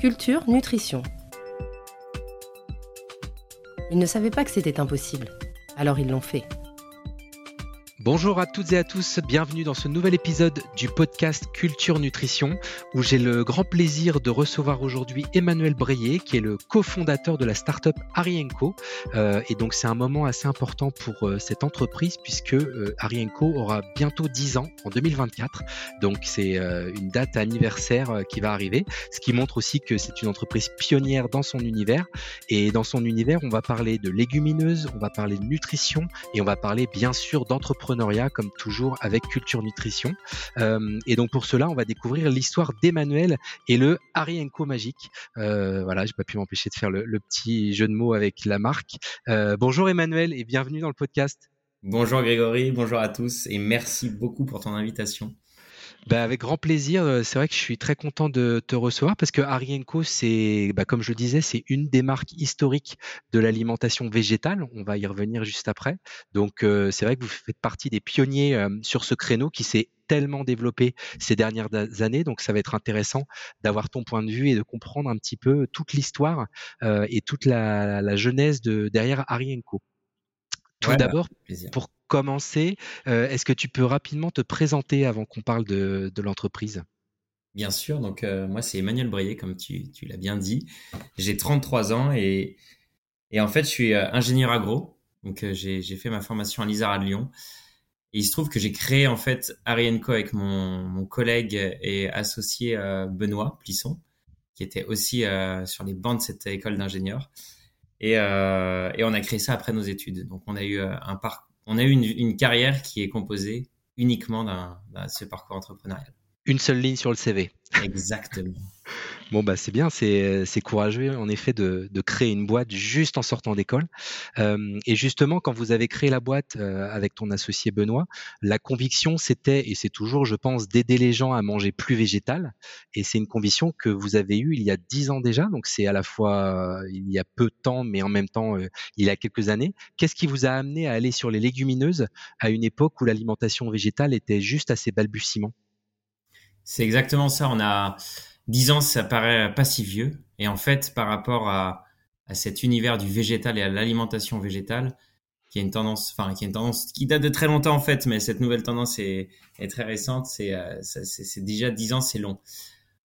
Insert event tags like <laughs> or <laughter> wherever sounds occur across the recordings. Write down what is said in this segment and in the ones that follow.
Culture, nutrition. Ils ne savaient pas que c'était impossible, alors ils l'ont fait. Bonjour à toutes et à tous, bienvenue dans ce nouvel épisode du podcast Culture Nutrition où j'ai le grand plaisir de recevoir aujourd'hui Emmanuel Breyer qui est le cofondateur de la startup Arienco euh, et donc c'est un moment assez important pour euh, cette entreprise puisque euh, Arienco aura bientôt 10 ans en 2024 donc c'est euh, une date anniversaire qui va arriver ce qui montre aussi que c'est une entreprise pionnière dans son univers. Et dans son univers on va parler de légumineuses, on va parler de nutrition et on va parler bien sûr d'entrepreneuriat comme toujours avec Culture Nutrition. Euh, et donc pour cela, on va découvrir l'histoire d'Emmanuel et le Arienco magique. Euh, voilà, j'ai pas pu m'empêcher de faire le, le, petit jeu de mots avec la marque. Euh, bonjour Emmanuel et bienvenue dans le podcast. Bonjour Grégory, bonjour à tous et merci beaucoup pour ton invitation. Bah avec grand plaisir. Euh, c'est vrai que je suis très content de te recevoir parce que Arienco, c'est, bah comme je le disais, c'est une des marques historiques de l'alimentation végétale. On va y revenir juste après. Donc, euh, c'est vrai que vous faites partie des pionniers euh, sur ce créneau qui s'est tellement développé ces dernières années. Donc, ça va être intéressant d'avoir ton point de vue et de comprendre un petit peu toute l'histoire euh, et toute la, la genèse de derrière Arienco. Tout ouais, d'abord, bah, pour commencer, euh, est-ce que tu peux rapidement te présenter avant qu'on parle de, l'entreprise? Bien sûr, donc euh, moi c'est Emmanuel Breyer, comme tu, l'as bien dit. J'ai 33 ans et, en fait je suis euh, ingénieur agro. Donc j'ai fait ma formation à l'ISAR de Lyon. Et il se trouve que j'ai créé en fait Arienco avec mon, collègue et associé Benoît Plisson, qui était aussi sur les bancs de cette école d'ingénieurs. Et, et, on a créé ça après nos études. Donc on a eu un parcours on a eu une, une carrière qui est composée uniquement d'un ce parcours entrepreneurial. Une seule ligne sur le CV. Exactement. <laughs> Bon, bah, c'est bien, c'est courageux en effet de, de, créer une boîte juste en sortant d'école. Euh, et justement, quand vous avez créé la boîte euh, avec ton associé Benoît, la conviction c'était, et c'est toujours, je pense, d'aider les gens à manger plus végétal. Et c'est une conviction que vous avez eue il y a dix ans déjà, donc c'est à la fois euh, il y a peu de temps, mais en même temps il y a quelques années. Qu'est-ce qui vous a amené à aller sur les légumineuses à une époque où l'alimentation végétale était juste à ses balbutiements C'est exactement ça. On a 10 ans, ça paraît pas si vieux. Et en fait, par rapport à, à cet univers du végétal et à l'alimentation végétale, qui a une tendance, enfin, qui a une tendance qui date de très longtemps en fait, mais cette nouvelle tendance est, est très récente. C'est, euh, c'est déjà 10 ans, c'est long.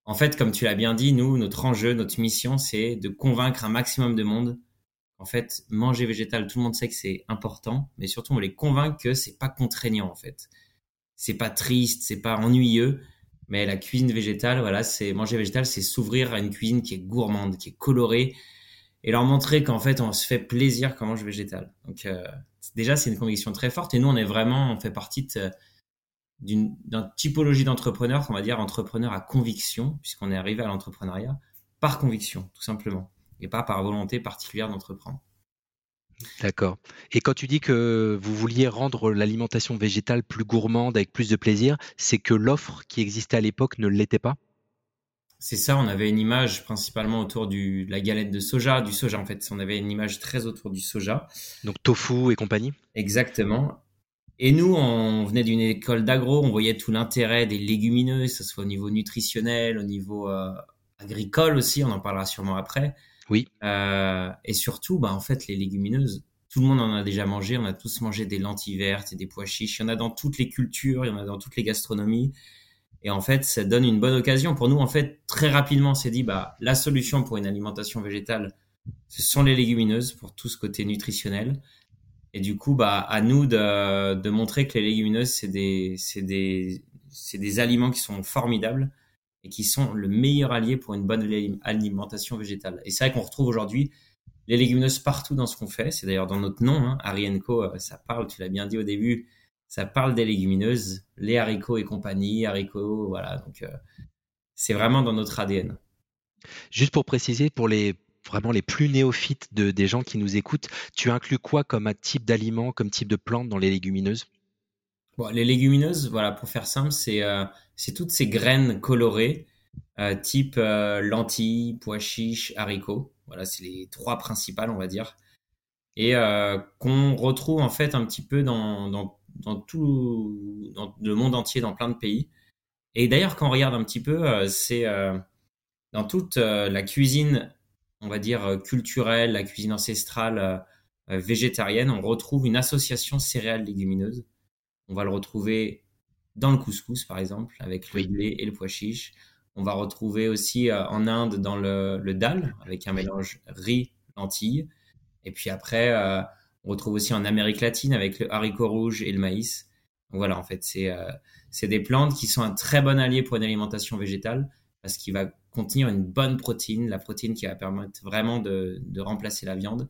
En fait, comme tu l'as bien dit, nous, notre enjeu, notre mission, c'est de convaincre un maximum de monde. En fait, manger végétal, tout le monde sait que c'est important, mais surtout on les convainc que c'est pas contraignant en fait. C'est pas triste, c'est pas ennuyeux mais la cuisine végétale, voilà, c'est manger végétal, c'est s'ouvrir à une cuisine qui est gourmande, qui est colorée, et leur montrer qu'en fait, on se fait plaisir quand on mange végétal. Donc euh, déjà, c'est une conviction très forte. Et nous, on est vraiment, on fait partie d'une typologie d'entrepreneurs, qu'on va dire entrepreneur à conviction, puisqu'on est arrivé à l'entrepreneuriat par conviction, tout simplement, et pas par volonté particulière d'entreprendre. D'accord. Et quand tu dis que vous vouliez rendre l'alimentation végétale plus gourmande, avec plus de plaisir, c'est que l'offre qui existait à l'époque ne l'était pas? C'est ça, on avait une image principalement autour du, de la galette de soja, du soja en fait. On avait une image très autour du soja. Donc tofu et compagnie? Exactement. Et nous, on venait d'une école d'agro, on voyait tout l'intérêt des légumineuses, que ce soit au niveau nutritionnel, au niveau euh, agricole aussi, on en parlera sûrement après. Oui. Euh, et surtout, bah, en fait, les légumineuses, tout le monde en a déjà mangé. On a tous mangé des lentilles vertes et des pois chiches. Il y en a dans toutes les cultures, il y en a dans toutes les gastronomies. Et en fait, ça donne une bonne occasion pour nous. En fait, très rapidement, on s'est dit, bah, la solution pour une alimentation végétale, ce sont les légumineuses pour tout ce côté nutritionnel. Et du coup, bah, à nous de, de montrer que les légumineuses, c'est des, c'est des, c'est des aliments qui sont formidables et qui sont le meilleur allié pour une bonne alimentation végétale. Et c'est vrai qu'on retrouve aujourd'hui les légumineuses partout dans ce qu'on fait. C'est d'ailleurs dans notre nom, hein, Arienco, euh, ça parle, tu l'as bien dit au début, ça parle des légumineuses, les haricots et compagnie, haricots, voilà. Donc euh, c'est vraiment dans notre ADN. Juste pour préciser, pour les vraiment les plus néophytes de, des gens qui nous écoutent, tu inclus quoi comme type d'aliment, comme type de plante dans les légumineuses? Bon, les légumineuses, voilà, pour faire simple, c'est euh, toutes ces graines colorées, euh, type euh, lentilles, pois chiches, haricots. Voilà, c'est les trois principales, on va dire, et qu'on retrouve en fait un petit peu dans tout dans le monde entier, dans plein de pays. Et d'ailleurs, quand on regarde un petit peu, c'est dans toute la cuisine, on va dire culturelle, la cuisine ancestrale végétarienne, on retrouve une association céréales légumineuses. On va le retrouver dans le couscous, par exemple, avec le blé et le pois chiche. On va retrouver aussi en Inde dans le, le dal, avec un mélange riz-lentilles. Et puis après, on retrouve aussi en Amérique latine avec le haricot rouge et le maïs. Donc voilà, en fait, c'est euh, c'est des plantes qui sont un très bon allié pour une alimentation végétale parce qu'il va contenir une bonne protéine, la protéine qui va permettre vraiment de, de remplacer la viande.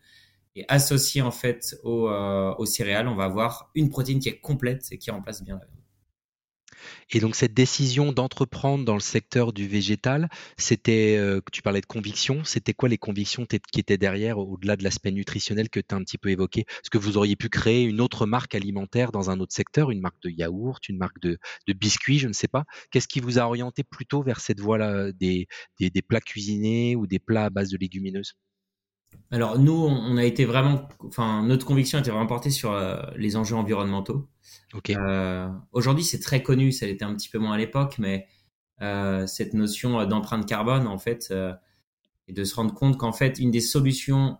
Et associé en fait euh, aux céréales, on va avoir une protéine qui est complète et qui remplace bien la viande. Et donc cette décision d'entreprendre dans le secteur du végétal, c'était, euh, tu parlais de conviction, c'était quoi les convictions qui étaient derrière, au-delà de l'aspect nutritionnel que tu as un petit peu évoqué? Est-ce que vous auriez pu créer une autre marque alimentaire dans un autre secteur, une marque de yaourt, une marque de, biscuits, je ne sais pas. Qu'est-ce qui vous a orienté plutôt vers cette voie-là, des, des plats cuisinés ou des plats à base de légumineuses? Alors nous, on a été vraiment, enfin notre conviction était vraiment portée sur euh, les enjeux environnementaux. Euh, aujourd'hui, c'est très connu, ça l'était un petit peu moins à l'époque, mais euh, cette notion d'empreinte carbone, en fait, et de se rendre compte qu'en fait, une des solutions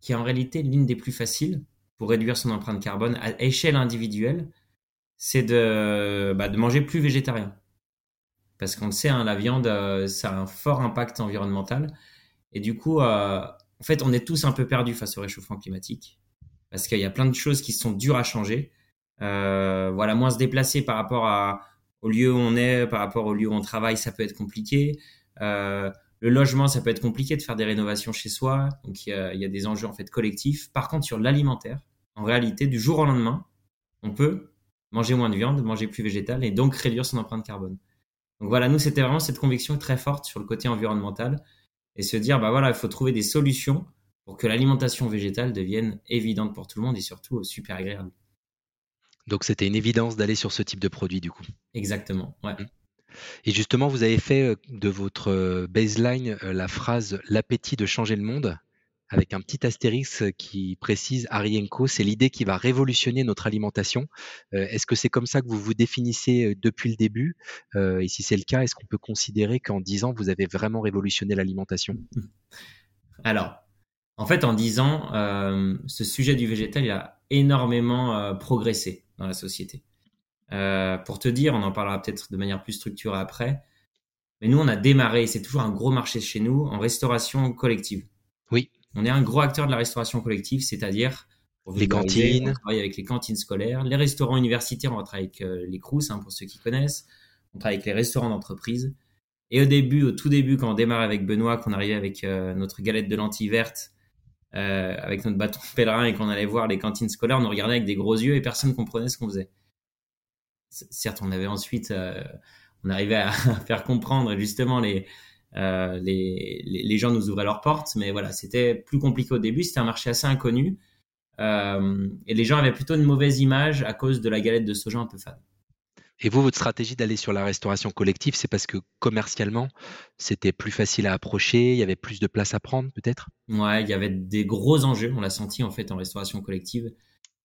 qui est en réalité l'une des plus faciles pour réduire son empreinte carbone à échelle individuelle, c'est de, bah, de manger plus végétarien. Parce qu'on le sait, hein, la viande, ça a un fort impact environnemental. Et du coup, en fait, on est tous un peu perdus face au réchauffement climatique parce qu'il y a plein de choses qui sont dures à changer. Euh, voilà, moins se déplacer par rapport à, au lieu où on est, par rapport au lieu où on travaille, ça peut être compliqué. Euh, le logement, ça peut être compliqué de faire des rénovations chez soi. Donc, il y a, des enjeux en fait collectifs. Par contre, sur l'alimentaire, en réalité, du jour au lendemain, on peut manger moins de viande, manger plus végétal et donc réduire son empreinte carbone. Donc voilà, nous, c'était vraiment cette conviction très forte sur le côté environnemental et se dire, bah voilà, il faut trouver des solutions pour que l'alimentation végétale devienne évidente pour tout le monde et surtout super agréable. Donc c'était une évidence d'aller sur ce type de produit du coup. Exactement, ouais. Mmh. Et justement, vous avez fait euh, de votre euh, baseline euh, la phrase l'appétit de changer le monde avec un petit astérix qui précise Arienko, c'est l'idée qui va révolutionner notre alimentation. est-ce que c'est comme ça que vous vous définissez depuis le début? Et si c'est le cas, est-ce qu'on peut considérer qu'en 10 ans, vous avez vraiment révolutionné l'alimentation? <laughs> Alors, en fait, en 10 ans, ce sujet du végétal il a énormément progressé dans la société. pour te dire, on en parlera peut-être de manière plus structurée après, mais nous, on a démarré, c'est toujours un gros marché chez nous, en restauration collective. Oui on est un gros acteur de la restauration collective, c'est-à-dire les cantines. On travaille avec les cantines scolaires, les restaurants universitaires, on travaille avec euh, les Crous, hein, pour ceux qui connaissent. On travaille avec les restaurants d'entreprise. Et au début, au tout début, quand on démarre avec Benoît, qu'on arrivait avec euh, notre galette de lentilles vertes, euh, avec notre bâton pèlerin et qu'on allait voir les cantines scolaires, on nous regardait avec des gros yeux et personne ne comprenait ce qu'on faisait. Certes, on avait ensuite, on arrivait à <laughs> faire comprendre justement les, euh, les, les, gens nous ouvraient leurs portes, mais voilà, c'était plus compliqué au début. C'était un marché assez inconnu. Euh, et les gens avaient plutôt une mauvaise image à cause de la galette de soja un peu fade. Et vous, votre stratégie d'aller sur la restauration collective, c'est parce que commercialement, c'était plus facile à approcher, il y avait plus de place à prendre peut-être? Ouais, il y avait des gros enjeux, on l'a senti en fait en restauration collective.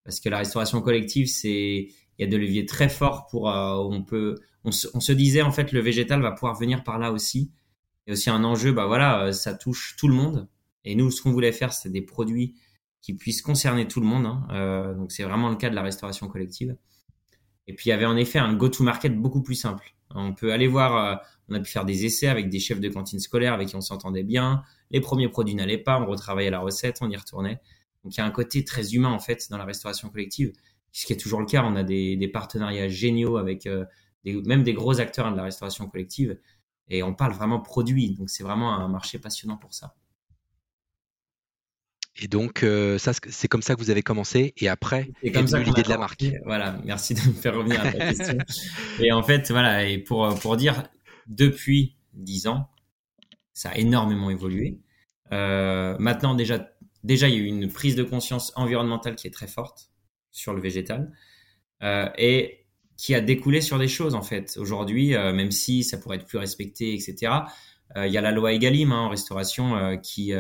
Parce que la restauration collective, c'est il y a de leviers très forts pour euh, on peut on se, on se, disait en fait le végétal va pouvoir venir par là aussi y a aussi un enjeu, bah voilà, euh, ça touche tout le monde. Et nous, ce qu'on voulait faire, c'est des produits qui puissent concerner tout le monde. Hein. Euh, donc c'est vraiment le cas de la restauration collective. Et puis il y avait en effet un go-to-market beaucoup plus simple. On peut aller voir, euh, on a pu faire des essais avec des chefs de cantine scolaire avec qui on s'entendait bien. Les premiers produits n'allaient pas, on retravaillait la recette, on y retournait. Donc il y a un côté très humain en fait dans la restauration collective, ce qui est toujours le cas. On a des, partenariats géniaux avec même des gros acteurs de la restauration collective et on parle vraiment produit. Donc c'est vraiment un marché passionnant pour ça. Et donc, euh, ça, c'est comme ça que vous avez commencé. Et après, c'est comme ça l'idée de la marque. Voilà, merci de me faire revenir à ta <laughs> question. et en fait, voilà, et pour, pour dire, depuis 10 ans, ça a énormément évolué. Euh, maintenant, déjà, déjà, il y a eu une prise de conscience environnementale qui est très forte sur le végétal. Euh, et qui a découlé sur des choses en fait. Aujourd'hui, euh, même si ça pourrait être plus respecté, etc. Euh, il y a la loi Egalim hein, en restauration euh, qui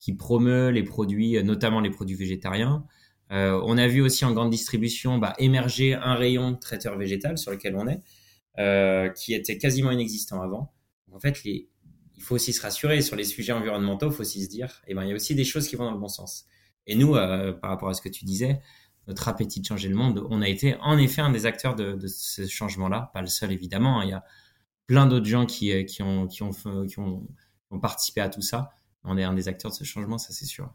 qui promeut les produits, notamment les produits végétariens. on a vu aussi en grande distribution bah, émerger un rayon traiteur végétal sur lequel on est, qui était quasiment inexistant avant. En fait, les, il faut aussi se rassurer sur les sujets environnementaux. Il faut aussi se dire, eh ben, il y a aussi des choses qui vont dans le bon sens. Et nous, euh, par rapport à ce que tu disais, notre appétit de changer le monde, on a été en effet un des acteurs de, de ce changement-là. Pas le seul, évidemment. Hein. Il y a plein d'autres gens qui, euh, qui, ont, qui, ont, qui ont, ont participé à tout ça. On est un des acteurs de ce changement, ça c'est sûr.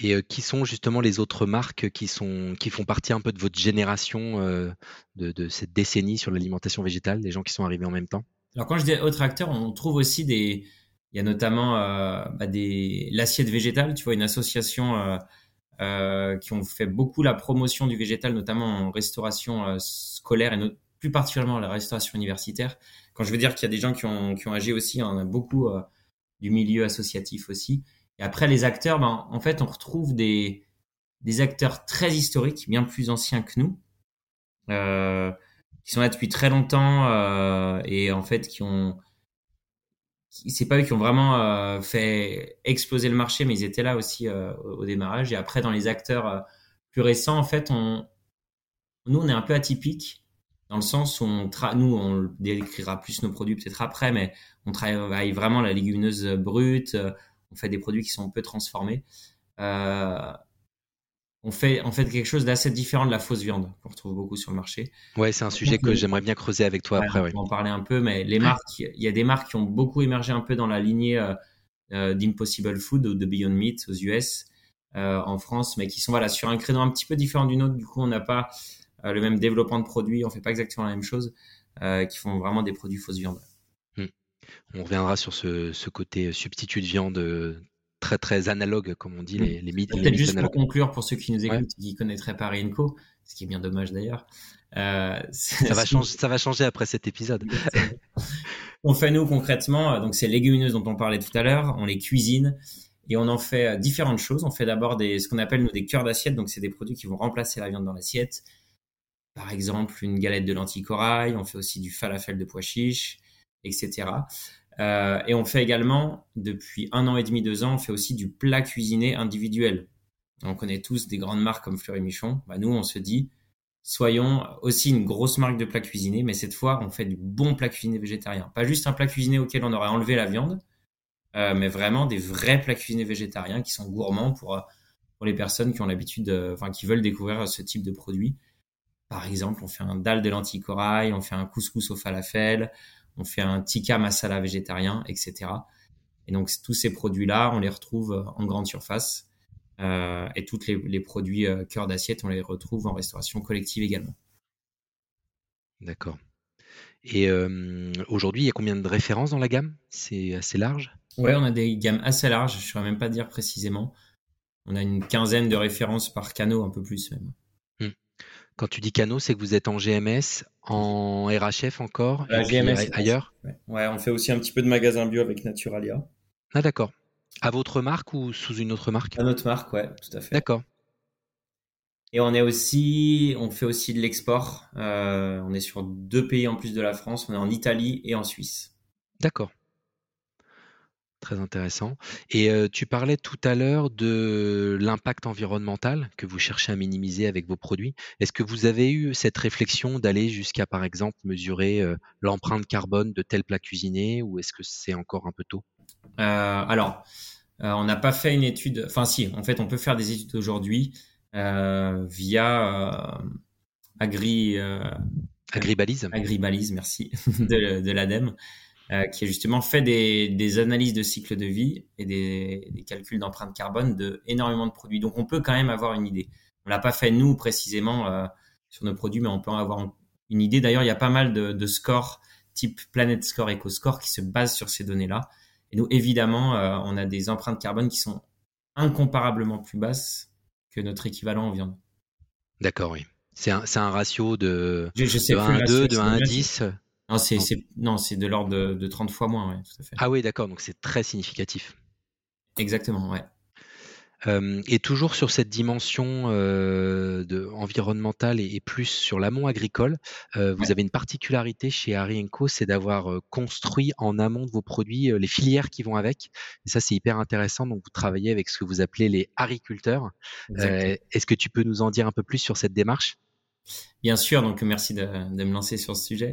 Et euh, qui sont justement les autres marques qui, sont, qui font partie un peu de votre génération euh, de, de, cette décennie sur l'alimentation végétale, les gens qui sont arrivés en même temps? Alors quand je dis autres acteurs, on trouve aussi des... Il y a notamment euh, bah des l'assiette végétale, tu vois, une association qui ont fait beaucoup la promotion du végétal, notamment en restauration euh, scolaire et plus particulièrement la restauration universitaire. Quand je veux dire qu'il y a des gens qui ont, qui ont agi aussi, on a beaucoup du milieu associatif aussi. Et après, les acteurs, ben, en fait, on retrouve des, des acteurs très historiques, bien plus anciens que nous, euh, qui sont là depuis très longtemps euh, et en fait qui ont, c'est pas eux qui ont vraiment euh, fait exploser le marché, mais ils étaient là aussi euh, au, démarrage. Et après, dans les acteurs euh, plus récents, en fait, on, nous, on est un peu atypique dans le sens où on nous, on décrira plus nos produits peut-être après, mais on travaille vraiment la légumineuse brute on fait des produits qui sont peu transformés. Euh, on fait en fait quelque chose d'assez différent de la fausse viande qu'on retrouve beaucoup sur le marché. Ouais, c'est un sujet que j'aimerais bien creuser avec toi après. On va en parler un peu, mais les marques, il y a des marques qui ont beaucoup émergé un peu dans la lignée euh, euh, d'Impossible Food ou de Beyond Meat aux US, euh, en France, mais qui sont voilà sur un créneau un petit peu différent du nôtre. Du coup, on n'a pas euh, le même développement de produits, on fait pas exactement la même chose, euh, qui font vraiment des produits fausse viande. On reviendra sur ce, ce côté substitut de viande euh, très très analogue, comme on dit, les, les mythes. Peut-être juste pour conclure, pour ceux qui nous écoutent et qui connaîtraient pas Rienco, ce qui est bien dommage d'ailleurs. Euh, ça, va <laughs> changer, ça va changer après cet épisode. on fait nous concrètement, euh, donc ces légumineuses dont on parlait tout à l'heure, on les cuisine et on en fait euh, différentes choses. On fait d'abord des, ce qu'on appelle nous des cœurs d'assiette, donc c'est des produits qui vont remplacer la viande dans l'assiette. Par exemple, une galette de lentilles corail, on fait aussi du falafel de pois chiches, etc. Euh, et on fait également, depuis un an et demi, deux ans, on fait aussi du plat cuisiné individuel. On connaît tous des grandes marques comme Fleury Michon. Bah, nous, on se dit, soyons aussi une grosse marque de plat cuisiné, mais cette fois, on fait du bon plat cuisiné végétarien. Pas juste un plat cuisiné auquel on aurait enlevé la viande, euh, mais vraiment des vrais plats cuisinés végétariens qui sont gourmands pour, pour les personnes qui ont l'habitude, enfin, qui veulent découvrir ce type de produit. Par exemple, on fait un dalle de lentilles corail, on fait un couscous au falafel, on fait un tikka masala végétarien, etc. Et donc tous ces produits-là, on les retrouve euh, en grande surface. Euh, et tous les, les, produits euh, cœur d'assiette, on les retrouve en restauration collective également. D'accord. Et euh, aujourd'hui, il y a combien de références dans la gamme? C'est assez large? Ouais, on a des gammes assez larges, je ne saurais même pas dire précisément. On a une quinzaine de références par canot, un peu plus même. Quand tu dis canaux, c'est que vous êtes en GMS, en RHF encore, La et GMS, ailleurs? ouais. ouais, on fait aussi un petit peu de magasin bio avec Naturalia. Ah d'accord. À votre marque ou sous une autre marque? À notre marque, ouais, tout à fait. D'accord. Et on est aussi, on fait aussi de l'export. Euh, on est sur deux pays en plus de la France. On est en Italie et en Suisse. D'accord. Très intéressant. Et euh, tu parlais tout à l'heure de l'impact environnemental que vous cherchez à minimiser avec vos produits. Est-ce que vous avez eu cette réflexion d'aller jusqu'à, par exemple, mesurer euh, l'empreinte carbone de tel plat cuisiné ou est-ce que c'est encore un peu tôt? Euh, Alors, on n'a pas fait une étude. Enfin, si, en fait, on peut faire des études aujourd'hui via Agri. Agribalise. Agribalise, merci, <laughs> de, de l'ADEME. Euh, qui a justement fait des, des, analyses de cycle de vie et des, des calculs d'empreinte carbone de énormément de produits. Donc on peut quand même avoir une idée. On l'a pas fait nous précisément euh, sur nos produits, mais on peut en avoir une idée. D'ailleurs, il y a pas mal de, de scores type Planet Score, EcoScore qui se basent sur ces données-là. Et nous, évidemment, euh, on a des empreintes carbone qui sont incomparablement plus basses que notre équivalent en viande. D'accord, oui. C'est un, un, ratio de, je, je sais de 1 à 2, de 1 à 10. Non, c'est non, c'est de l'ordre de, de, 30 fois moins, ouais, tout à fait. Ah oui, d'accord, donc c'est très significatif. Exactement, ouais. Euh, et toujours sur cette dimension euh, de, environnementale et, et, plus sur l'amont agricole, euh, vous ouais. avez une particularité chez Harry Co, c'est d'avoir euh, construit en amont de vos produits les filières qui vont avec. Et ça, c'est hyper intéressant. Donc, vous travaillez avec ce que vous appelez les agriculteurs. Est-ce que tu peux nous en dire un peu plus sur cette démarche? Bien sûr. Donc, merci de, de me lancer sur ce sujet.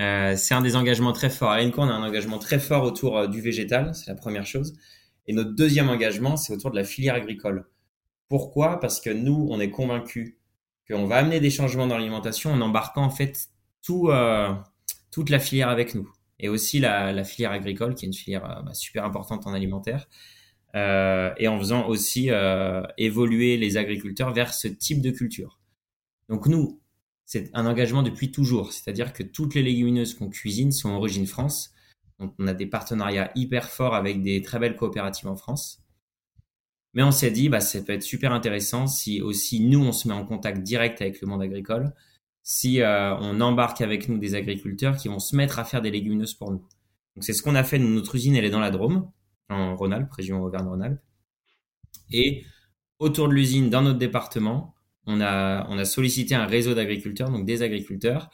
Euh, c'est un des engagements très forts. À Renko, on a un engagement très fort autour euh, du végétal, c'est la première chose. Et notre deuxième engagement, c'est autour de la filière agricole. Pourquoi? Parce que nous, on est convaincus qu'on va amener des changements dans l'alimentation en embarquant en fait tout, euh, toute la filière avec nous. Et aussi la, la, filière agricole, qui est une filière euh, bah, super importante en alimentaire. Et en faisant aussi évoluer les agriculteurs vers ce type de culture. Donc nous, c'est un engagement depuis toujours, c'est-à-dire que toutes les légumineuses qu'on cuisine sont origine France. Donc on a des partenariats hyper forts avec des très belles coopératives en France. Mais on s'est dit, bah, ça peut être super intéressant si aussi nous, on se met en contact direct avec le monde agricole, si euh, on embarque avec nous des agriculteurs qui vont se mettre à faire des légumineuses pour nous. Donc c'est ce qu'on a fait. Notre usine, elle est dans la Drôme en Rhône-Alpes, région Auvergne-Rhône-Alpes. Et autour de l'usine, dans notre département, on a, on a sollicité un réseau d'agriculteurs, donc des agriculteurs,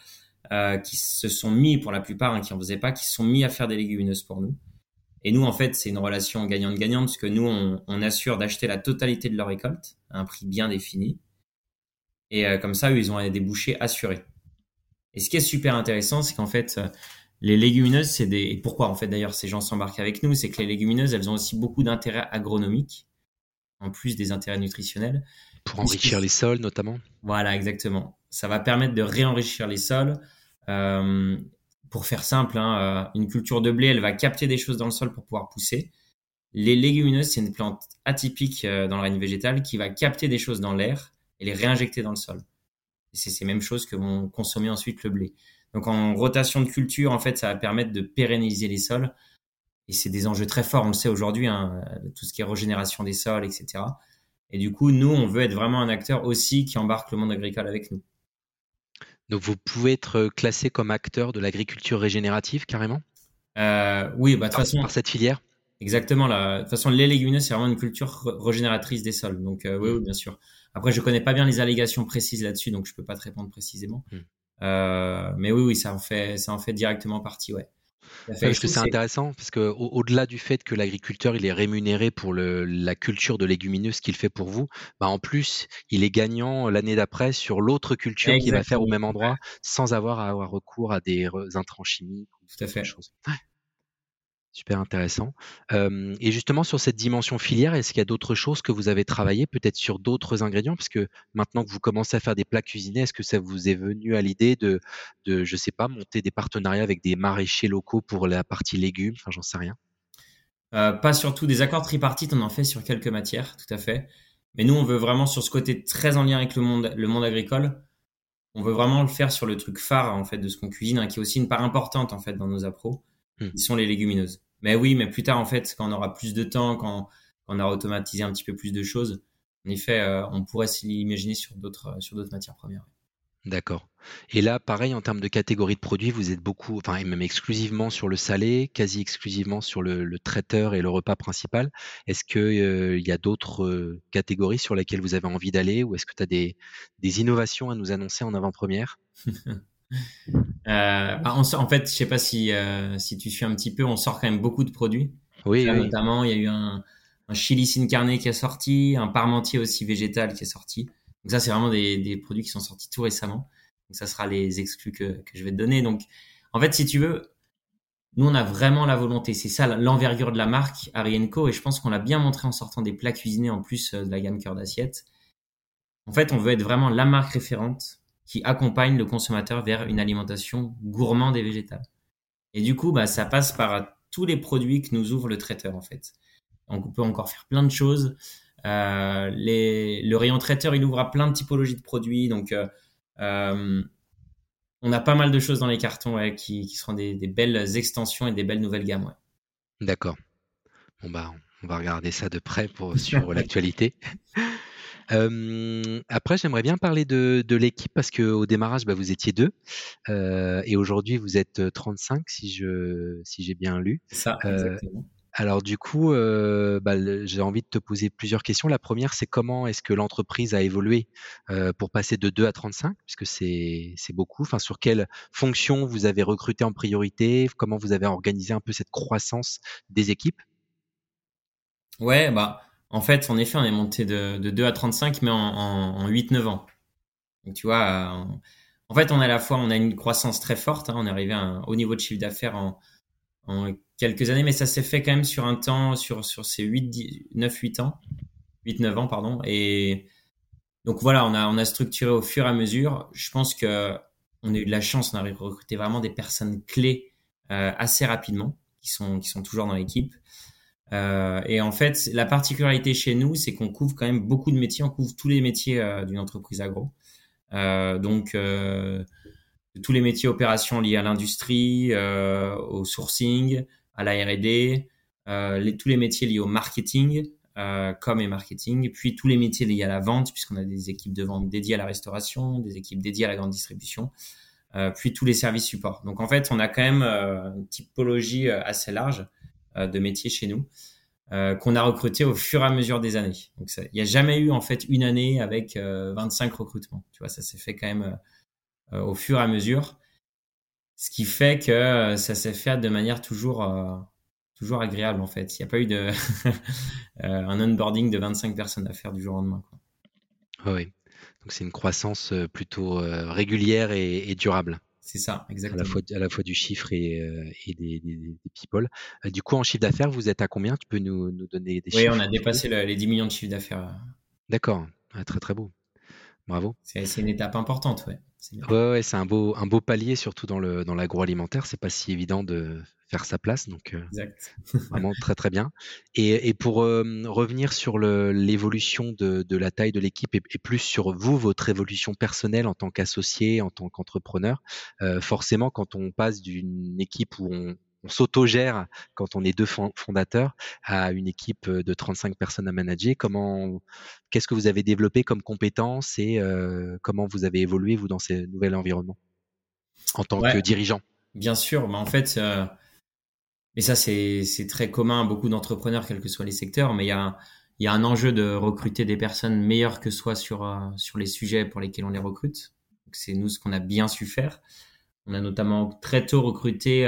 euh, qui se sont mis, pour la plupart, hein, qui en faisaient pas, qui se sont mis à faire des légumineuses pour nous. Et nous, en fait, c'est une relation gagnante-gagnante, parce que nous, on, on assure d'acheter la totalité de leur récolte à un prix bien défini. Et euh, comme ça, eux, ils ont des bouchées assurés. Et ce qui est super intéressant, c'est qu'en fait, les légumineuses, c'est des. Et pourquoi en fait d'ailleurs ces gens s'embarquent avec nous, c'est que les légumineuses, elles ont aussi beaucoup d'intérêts agronomiques, en plus des intérêts nutritionnels. Pour enrichir les sols notamment. Voilà, exactement. Ça va permettre de réenrichir les sols. Euh, pour faire simple, hein, euh, une culture de blé, elle va capter des choses dans le sol pour pouvoir pousser. Les légumineuses, c'est une plante atypique euh, dans le règne végétal qui va capter des choses dans l'air et les réinjecter dans le sol. Et c'est ces mêmes choses que vont consommer ensuite le blé. Donc en rotation de culture, en fait, ça va permettre de pérenniser les sols. Et c'est des enjeux très forts, on le sait aujourd'hui, hein, tout ce qui est régénération des sols, etc. Et du coup, nous, on veut être vraiment un acteur aussi qui embarque le monde agricole avec nous. Donc vous pouvez être classé comme acteur de l'agriculture régénérative carrément? Euh, Oui, bah, de toute façon. Par cette filière? Exactement. De toute façon, les légumineuses, c'est vraiment une culture régénératrice des sols. Donc euh, oui, oui, bien sûr. Après, je connais pas bien les allégations précises là-dessus, donc je peux pas te répondre précisément. Hmm. Euh, mais oui, oui, ça en fait, ça en fait directement partie, ouais. Parce que c'est intéressant, parce que au-delà du fait que l'agriculteur il est rémunéré pour le, la culture de légumineuses qu'il fait pour vous, bah en plus il est gagnant l'année d'après sur l'autre culture qu'il va faire au même endroit, sans avoir à avoir recours à des intrants chimiques. Tout à fait. Super intéressant. et justement, sur cette dimension filière, est-ce qu'il y a d'autres choses que vous avez travaillé, peut-être sur d'autres ingrédients? Parce que maintenant que vous commencez à faire des plats cuisinés, est-ce que ça vous est venu à l'idée de, de, je sais pas, monter des partenariats avec des maraîchers locaux pour la partie légumes? Enfin, j'en sais rien. Euh, pas surtout des accords tripartites, on en fait sur quelques matières, tout à fait. Mais nous, on veut vraiment sur ce côté très en lien avec le monde, le monde agricole. On veut vraiment le faire sur le truc phare en fait de ce qu'on cuisine, hein, qui est aussi une part importante en fait dans nos appros, mmh. qui sont les légumineuses. Mais oui, mais plus tard, en fait, quand on aura plus de temps, quand, on aura automatisé un petit peu plus de choses, en effet, euh, on pourrait s'imaginer sur d'autres sur d'autres matières premières. D'accord. Et là, pareil, en termes de catégorie de produits, vous êtes beaucoup, enfin, même exclusivement sur le salé, quasi exclusivement sur le, traiteur et le repas principal. Est-ce qu'il euh, y a d'autres euh, catégories sur lesquelles vous avez envie d'aller ou est-ce que tu as des, des innovations à nous annoncer en avant-première? <laughs> Euh, en fait, je sais pas si, euh, si tu suis un petit peu, on sort quand même beaucoup de produits. Oui, Notamment, il y a eu un, un chili sin carne qui est sorti, un parmentier aussi végétal qui est sorti. Donc ça, c'est vraiment des, des produits qui sont sortis tout récemment. Donc ça sera les exclus que, que je vais te donner. Donc, en fait, si tu veux, nous, on a vraiment la volonté. C'est ça l'envergure de la marque Arienco. Et je pense qu'on l'a bien montré en sortant des plats cuisinés en plus euh, de la gamme cœur d'assiette. En fait, on veut être vraiment la marque référente qui accompagne le consommateur vers une alimentation gourmande et végétale. Et du coup, bah, ça passe par tous les produits que nous ouvre le traiteur en fait. Donc on peut encore faire plein de choses. Euh, les, le rayon traiteur, il ouvre à plein de typologies de produits. Donc euh, euh, on a pas mal de choses dans les cartons ouais, qui, qui seront des, des, belles extensions et des belles nouvelles gammes. Ouais. D'accord. Bon bah on va regarder ça de près pour suivre <laughs> l'actualité. Euh, après, j'aimerais bien parler de, de l'équipe parce qu'au démarrage, bah, vous étiez deux euh, et aujourd'hui, vous êtes 35 si je si j'ai bien lu. Ça, exactement. Alors du coup, euh, bah, j'ai envie de te poser plusieurs questions. La première, c'est comment est-ce que l'entreprise a évolué euh, pour passer de 2 à 35, puisque c'est beaucoup. Enfin, sur quelle fonction vous avez recruté en priorité? Comment vous avez organisé un peu cette croissance des équipes? Ouais, bah en fait, en effet, on est monté de, de 2 à 35, mais en, en, 8-9 ans. Tu vois, en fait, on a à la fois, on a une croissance très forte. Hein. on est arrivé à un haut niveau de chiffre d'affaires en, en, quelques années, mais ça s'est fait quand même sur un temps, sur, ces 8, 9, 8 ans, 8, 9 ans, pardon. Et donc voilà, on a, structuré au fur et à mesure. Je pense que on a eu de la chance, on a recruté vraiment des personnes clés euh, assez rapidement, qui sont toujours dans l'équipe. Euh, et en fait, la particularité chez nous, c'est qu'on couvre quand même beaucoup de métiers. On couvre tous les métiers euh, d'une entreprise agro. Euh, donc euh, tous les métiers opérations liés à l'industrie, euh, au sourcing, à la R&D, les, tous les métiers liés au marketing, comme et marketing, puis tous les métiers liés à la vente, puisqu'on a des équipes de vente dédiées à la restauration, des équipes dédiées à la grande distribution, puis tous les services support. Donc en fait, on a quand même une typologie assez large de métiers chez nous. Euh, qu'on a recruté au fur et à mesure des années. Donc il n'y a jamais eu en fait une année avec 25 euh, recrutements. Tu vois, ça s'est fait quand même euh, au fur et à mesure, ce qui fait que ça s'est fait de manière toujours toujours agréable en fait. Il n'y a pas eu de <laughs> un onboarding de 25 personnes à faire du jour au lendemain. Oui, donc c'est une croissance plutôt régulière et durable. C'est ça, exactement. À la fois, à la fois du chiffre et, euh, et des, des, des, people. Euh, du coup, en chiffre d'affaires, vous êtes à combien? Tu peux nous, nous donner des chiffres Oui, on a dépassé les 10 millions de chiffre d'affaires. D'accord, ah, très très beau. Bravo. C'est une étape importante, ouais. Ouais, ouais c'est un beau, un beau palier, surtout dans le dans l'agroalimentaire. C'est pas si évident de faire sa place, donc euh, exact. <laughs> vraiment très très bien. Et, et pour euh, revenir sur l'évolution de, de, la taille de l'équipe et, et, plus sur vous, votre évolution personnelle en tant qu'associé, en tant qu'entrepreneur, euh, forcément, quand on passe d'une équipe où on, on s'autogère quand on est deux fondateurs à une équipe de 35 personnes à manager. Comment, qu'est-ce que vous avez développé comme compétences et euh, comment vous avez évolué vous dans ces nouvel environnement en tant que dirigeant? Bien sûr, mais en fait, euh, et ça c'est très commun à beaucoup d'entrepreneurs, quels que soient les secteurs, mais il y a il y a un enjeu de recruter des personnes meilleures que soi sur euh, sur les sujets pour lesquels on les recrute. C'est nous ce qu'on a bien su faire. On a notamment très tôt recruté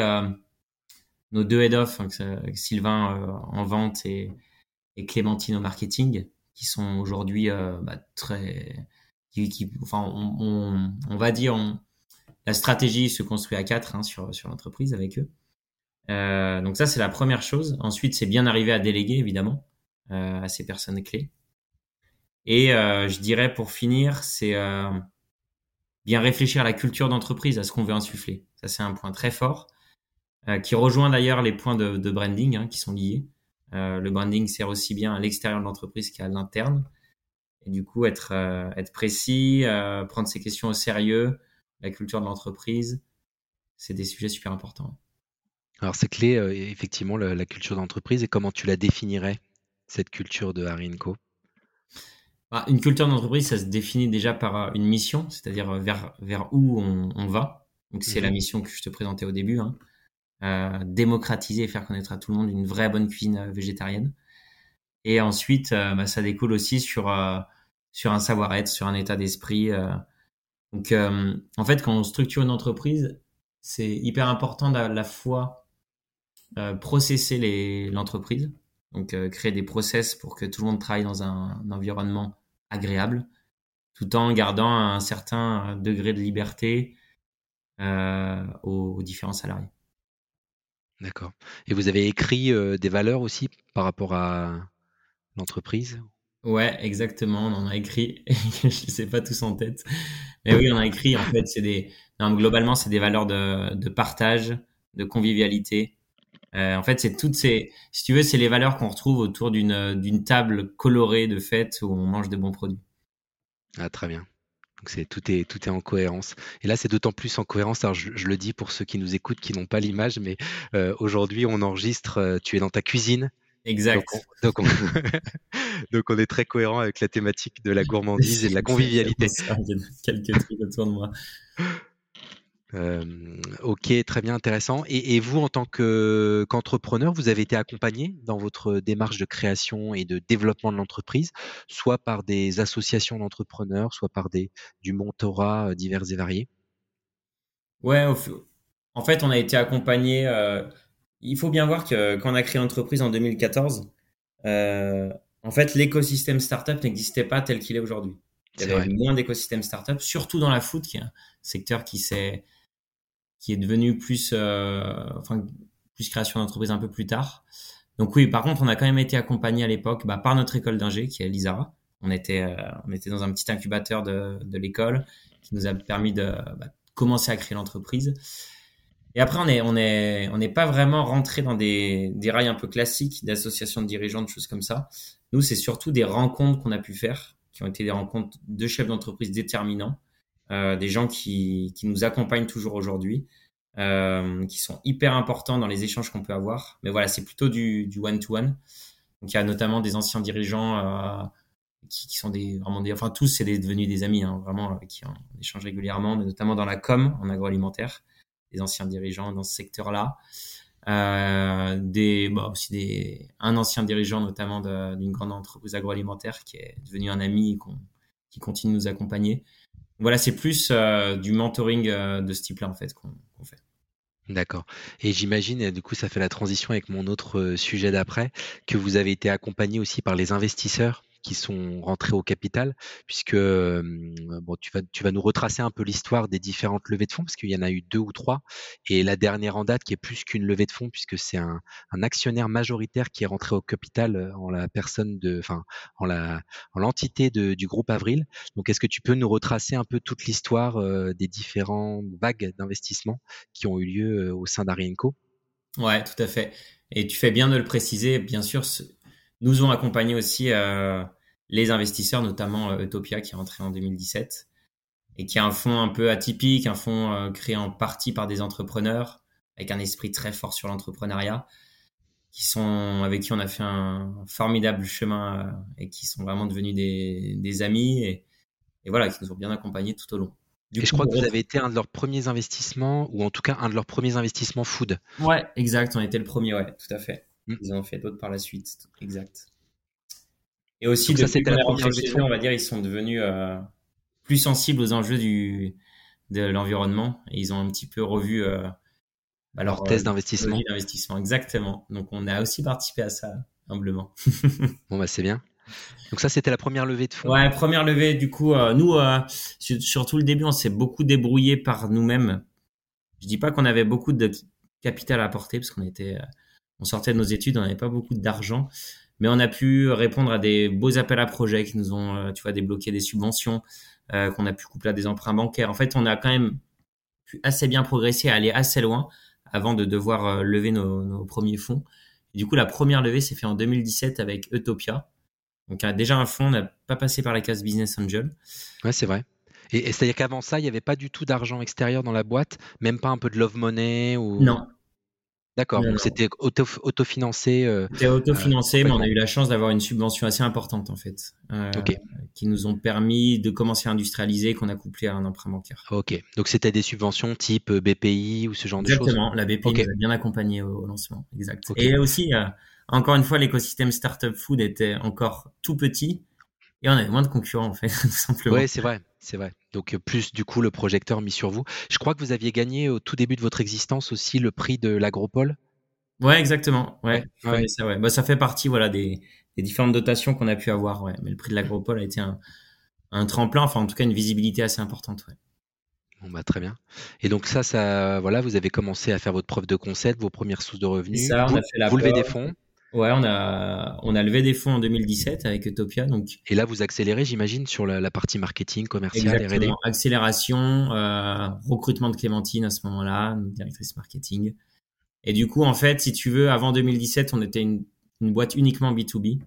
nos deux head-off, hein, Sylvain euh, en vente et, et, Clémentine au marketing, qui sont aujourd'hui euh, bah, très... Qui, enfin, on, on, va dire, la stratégie se construit à quatre hein, sur, sur l'entreprise avec eux. Euh, donc ça, c'est la première chose. Ensuite, c'est bien arriver à déléguer, évidemment, euh, à ces personnes clés. Et euh, je dirais, pour finir, c'est euh, bien réfléchir à la culture d'entreprise, à ce qu'on veut insuffler. Ça, c'est un point très fort. Euh, qui rejoint d'ailleurs les points de, de branding hein, qui sont liés. Euh, le branding sert aussi bien à l'extérieur de l'entreprise qu'à l'interne. Et du coup, être, euh, être précis, prendre ces questions au sérieux, la culture de l'entreprise, c'est des sujets super importants. Alors c'est clé, effectivement, la, culture d'entreprise. Et comment tu la définirais, cette culture de Harry Co bah, Une culture d'entreprise, ça se définit déjà par une mission, c'est-à-dire vers, vers où on, on va. Donc c'est la mmh mission que je te présentais au début. Hein. Euh, démocratiser et faire connaître à tout le monde une vraie bonne cuisine euh, végétarienne. Et ensuite, euh, bah, ça découle aussi sur sur un savoir-être, sur un état d'esprit. Donc, en fait, quand on structure une entreprise, c'est hyper important à la fois processer l'entreprise, donc créer des process pour que tout le monde travaille dans un, environnement agréable, tout en gardant un certain degré de liberté aux différents salariés. D'accord. Et vous avez écrit euh, des valeurs aussi par rapport à l'entreprise? Ouais, exactement. On en a écrit. <laughs> je ne sais pas tous en tête. Mais oui, on a écrit. En fait, c'est des. globalement, c'est des valeurs de, de, partage, de convivialité. Euh, en fait, c'est toutes ces. Si tu veux, c'est les valeurs qu'on retrouve autour d'une d'une table colorée de fête où on mange de bons produits. Ah, très bien. Donc c'est tout est tout est en cohérence. Et là, c'est d'autant plus en cohérence. Alors je, le dis pour ceux qui nous écoutent, qui n'ont pas l'image, mais euh, aujourd'hui, on enregistre. Euh, tu es dans ta cuisine. Exact. Donc on, donc, on, <laughs> est très cohérent avec la thématique de la gourmandise et de la <laughs> convivialité. il y a quelques trucs autour de moi. Euh, ok, très bien, intéressant. Et, vous, en tant qu'entrepreneur, vous avez été accompagné dans votre démarche de création et de développement de l'entreprise, soit par des associations d'entrepreneurs, soit par des, du mentorat euh, divers et variés? Ouais, en fait, on a été accompagné. Euh, il faut bien voir que quand on a créé l'entreprise en 2014, en fait, l'écosystème startup n'existait pas tel qu'il est aujourd'hui. Il y avait moins d'écosystèmes startup, surtout dans la food, qui est un secteur qui s'est qui est devenu plus, enfin, plus création d'entreprise un peu plus tard. Donc oui, par contre, on a quand même été accompagné à l'époque bah, par notre école d'ingé, qui est l'ISARA. On était, on était dans un petit incubateur de, de l'école qui nous a permis de bah, commencer à créer l'entreprise. Et après, on n'est on est, on n'est pas vraiment rentré dans des, des rails un peu classiques d'associations de dirigeants, de choses comme ça. Nous, c'est surtout des rencontres qu'on a pu faire, qui ont été des rencontres de chefs d'entreprise déterminants, euh, des gens qui, qui nous accompagnent toujours aujourd'hui, euh, qui sont hyper importants dans les échanges qu'on peut avoir. Mais voilà, c'est plutôt du, one-to-one. Donc, il y a notamment des anciens dirigeants euh, qui, qui, sont des vraiment des, enfin tous c'est devenus des amis, hein, vraiment avec qui on échange régulièrement, mais notamment dans la com, en agroalimentaire des anciens dirigeants dans ce secteur-là. Euh, des, bon, aussi des, un ancien dirigeant notamment d'une grande entreprise agroalimentaire qui est devenu un ami et qui continue de nous accompagner. Voilà, c'est plus euh, du mentoring euh, de ce type-là en fait qu'on fait. D'accord. Et j'imagine, du coup, ça fait la transition avec mon autre euh, sujet d'après, que vous avez été accompagné aussi par les investisseurs qui sont rentrés au capital, puisque tu, vas, nous retracer un peu l'histoire des différentes levées de fonds, parce qu'il y en a eu deux ou trois, et la dernière en date qui est plus qu'une levée de fonds, puisque c'est un, actionnaire majoritaire qui est rentré au capital en la personne de, enfin, en l'entité du groupe Avril. Donc, est-ce que tu peux nous retracer un peu toute l'histoire euh, des différentes vagues d'investissement qui ont eu lieu au sein d'Arienco? Ouais, tout à fait. Et tu fais bien de le préciser. Bien sûr, nous ont accompagné aussi euh, les investisseurs, notamment euh, Utopia qui est entré en 2017 et qui a un fonds un peu atypique, un fonds euh, créé en partie par des entrepreneurs avec un esprit très fort sur l'entrepreneuriat, qui sont avec qui on a fait un formidable chemin et qui sont vraiment devenus des, des amis et, et, voilà qui nous ont bien accompagnés tout au long. Du et je crois que vous avez été un de leurs premiers investissements, ou en tout cas un de leurs premiers investissements food. Ouais, exact, on était le premier, ouais, tout à fait. Mm. Ils en ont fait d'autres par la suite, exact. Et aussi, depuis ça, la première eux, on va dire, ils sont devenus euh, plus sensibles aux enjeux du, de l'environnement. Et ils ont un petit peu revu euh, bah, leur, thèse d'investissement. d'investissement, exactement. Donc, on a aussi participé à ça, humblement. <laughs> bon, bah, c'est bien. Donc ça, c'était la première levée de fonds. Ouais, première levée. Du coup, euh, nous, euh, sur, tout le début, on s'est beaucoup débrouillé par nous-mêmes. Je dis pas qu'on avait beaucoup de capital à apporter parce qu'on était, euh, on sortait de nos études, on n'avait pas beaucoup d'argent mais on a pu répondre à des beaux appels à projets qui nous ont, euh, tu vois, débloqué des subventions, euh, qu'on a pu coupler à des emprunts bancaires. En fait, on a quand même pu assez bien progresser, aller assez loin avant de devoir euh, lever nos, nos, premiers fonds. du coup, la première levée s'est faite en 2017 avec Utopia. Donc, déjà un fonds, on n'a pas passé par la case Business Angel. Ouais, c'est vrai. Et, et c'est-à-dire qu'avant ça, il n'y avait pas du tout d'argent extérieur dans la boîte, même pas un peu de love money ou... Non, D'accord, donc c'était auto, autofinancé. Euh, c'était autofinancé, mais on a eu la chance d'avoir une subvention assez importante en fait, euh, qui nous ont permis de commencer à industrialiser, qu'on a couplé à un emprunt bancaire. Ok, donc c'était des subventions type euh, BPI ou ce genre de choses? Exactement, la BPI nous a bien accompagné au, lancement, exact. Et aussi, encore une fois, l'écosystème startup food était encore tout petit et on avait moins de concurrents en fait, <laughs> tout simplement. Oui, c'est vrai, c'est vrai. Donc euh, plus du coup le projecteur mis sur vous. Je crois que vous aviez gagné au tout début de votre existence aussi le prix de l'agropole. Ouais, exactement. Ouais, Ça, ouais. Bah, ça fait partie voilà des, des différentes dotations qu'on a pu avoir. Ouais. Mais le prix de l'agropole a été un, un tremplin, enfin en tout cas une visibilité assez importante. Ouais. Bon bah très bien. Et donc ça, ça, voilà, vous avez commencé à faire votre preuve de concept, vos premières sources de revenus. Ça, on vous, a fait la vous levez des fonds. Ouais, on a, on a levé des fonds en 2017 avec Utopia. Donc... Et là, vous accélérez, j'imagine, sur la, la, partie marketing, commercial, R&D Accélération, euh, recrutement de Clémentine à ce moment-là, directrice marketing. Et du coup, en fait, si tu veux, avant 2017, on était une, une boîte uniquement B2B.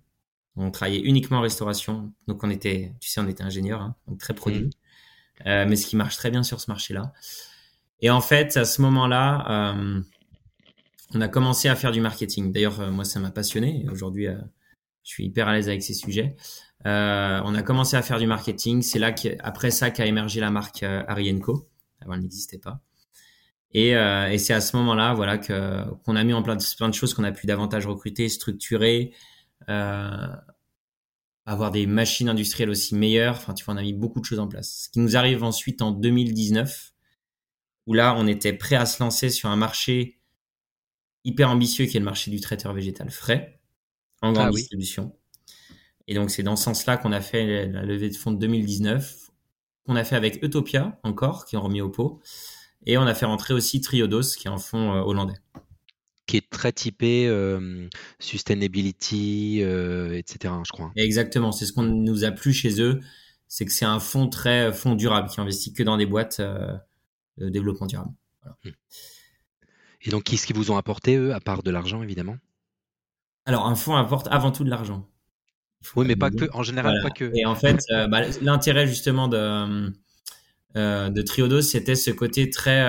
On travaillait uniquement en restauration. Donc, on était, tu sais, on était ingénieur, hein, donc très produit. Mmh. Euh, mais ce qui marche très bien sur ce marché-là. Et en fait, à ce moment-là, euh, on a commencé à faire du marketing. D'ailleurs, euh, moi, ça m'a passionné. Aujourd'hui, euh, je suis hyper à l'aise avec ces sujets. Euh, on a commencé à faire du marketing. C'est là qu'après ça qu'a émergé la marque Arienco. Avant, elle n'existait pas. Et, c'est à ce moment-là, voilà, que qu'on a mis en place plein de choses qu'on a pu davantage recruter, structurer, avoir des machines industrielles aussi meilleures. Enfin, tu vois, on a mis beaucoup de choses en place. Ce qui nous arrive ensuite en 2019, où là, on était prêt à se lancer sur un marché hyper ambitieux qui est le marché du traiteur végétal frais en grande ah distribution. Et donc, c'est dans ce sens-là qu'on a fait la levée de fonds de 2019, qu'on a fait avec Utopia encore, qui ont remis au pot. Et on a fait rentrer aussi Triodos, qui est un fonds hollandais qui est très typé euh, sustainability, euh, etc. Je crois. Exactement, c'est ce qu'on nous a plu chez eux, c'est que c'est un fonds très euh, fonds durable qui investit que dans des boîtes de développement durable. Hmm. Et donc, qu'est-ce qu'ils vous ont apporté eux, à part de l'argent, évidemment? Alors, un fonds apporte avant tout de l'argent. Oui, mais pas que. En général, pas que. Et en fait, bah, l'intérêt justement de de Triodos, c'était ce côté très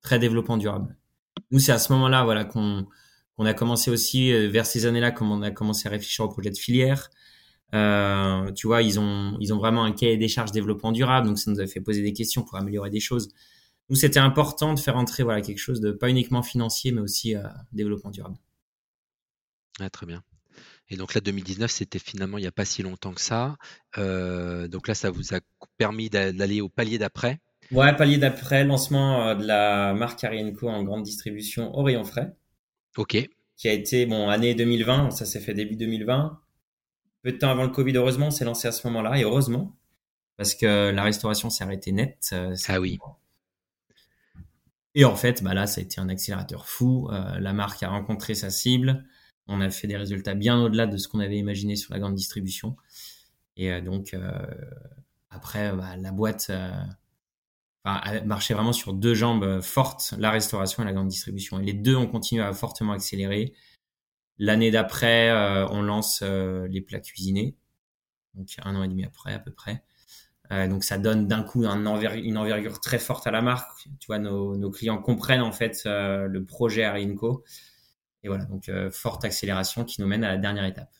très développement durable nous, c'est à ce moment-là, voilà, qu'on a commencé aussi euh, vers ces années-là, comme on a commencé à réfléchir au projet de filière. Euh, tu vois, ils ont ils ont vraiment un cahier des charges développement durable, donc ça nous a fait poser des questions pour améliorer des choses. Nous, c'était important de faire entrer voilà quelque chose de pas uniquement financier, mais aussi euh, développement durable. Très bien. Et donc là, 2019, c'était finalement il n'y a pas si longtemps que ça. Euh, donc là, ça vous a permis d'aller au palier d'après. Ouais, palier d'après, lancement euh, de la marque Arienco en grande distribution au rayon frais. Ok. Qui a été, bon, année 2020, ça s'est fait début 2020. Peu de temps avant le Covid, heureusement, on s'est lancé à ce moment-là, et heureusement, parce que la restauration s'est arrêtée net. Ah oui. Et en fait, bah là, ça a été un accélérateur fou. Euh, la marque a rencontré sa cible. On a fait des résultats bien au-delà de ce qu'on avait imaginé sur la grande distribution. Et donc, après, bah, la boîte enfin, marchait vraiment sur deux jambes euh, fortes, la restauration et la grande distribution. Et les deux ont continué à fortement accélérer. L'année d'après, euh, on lance euh, les plats cuisinés, donc un an et demi après à peu près. Donc ça donne d'un coup un une envergure très forte à la marque. Tu vois, nos, nos clients comprennent en fait le projet Arinco. Et voilà, donc forte accélération qui nous mène à la dernière étape.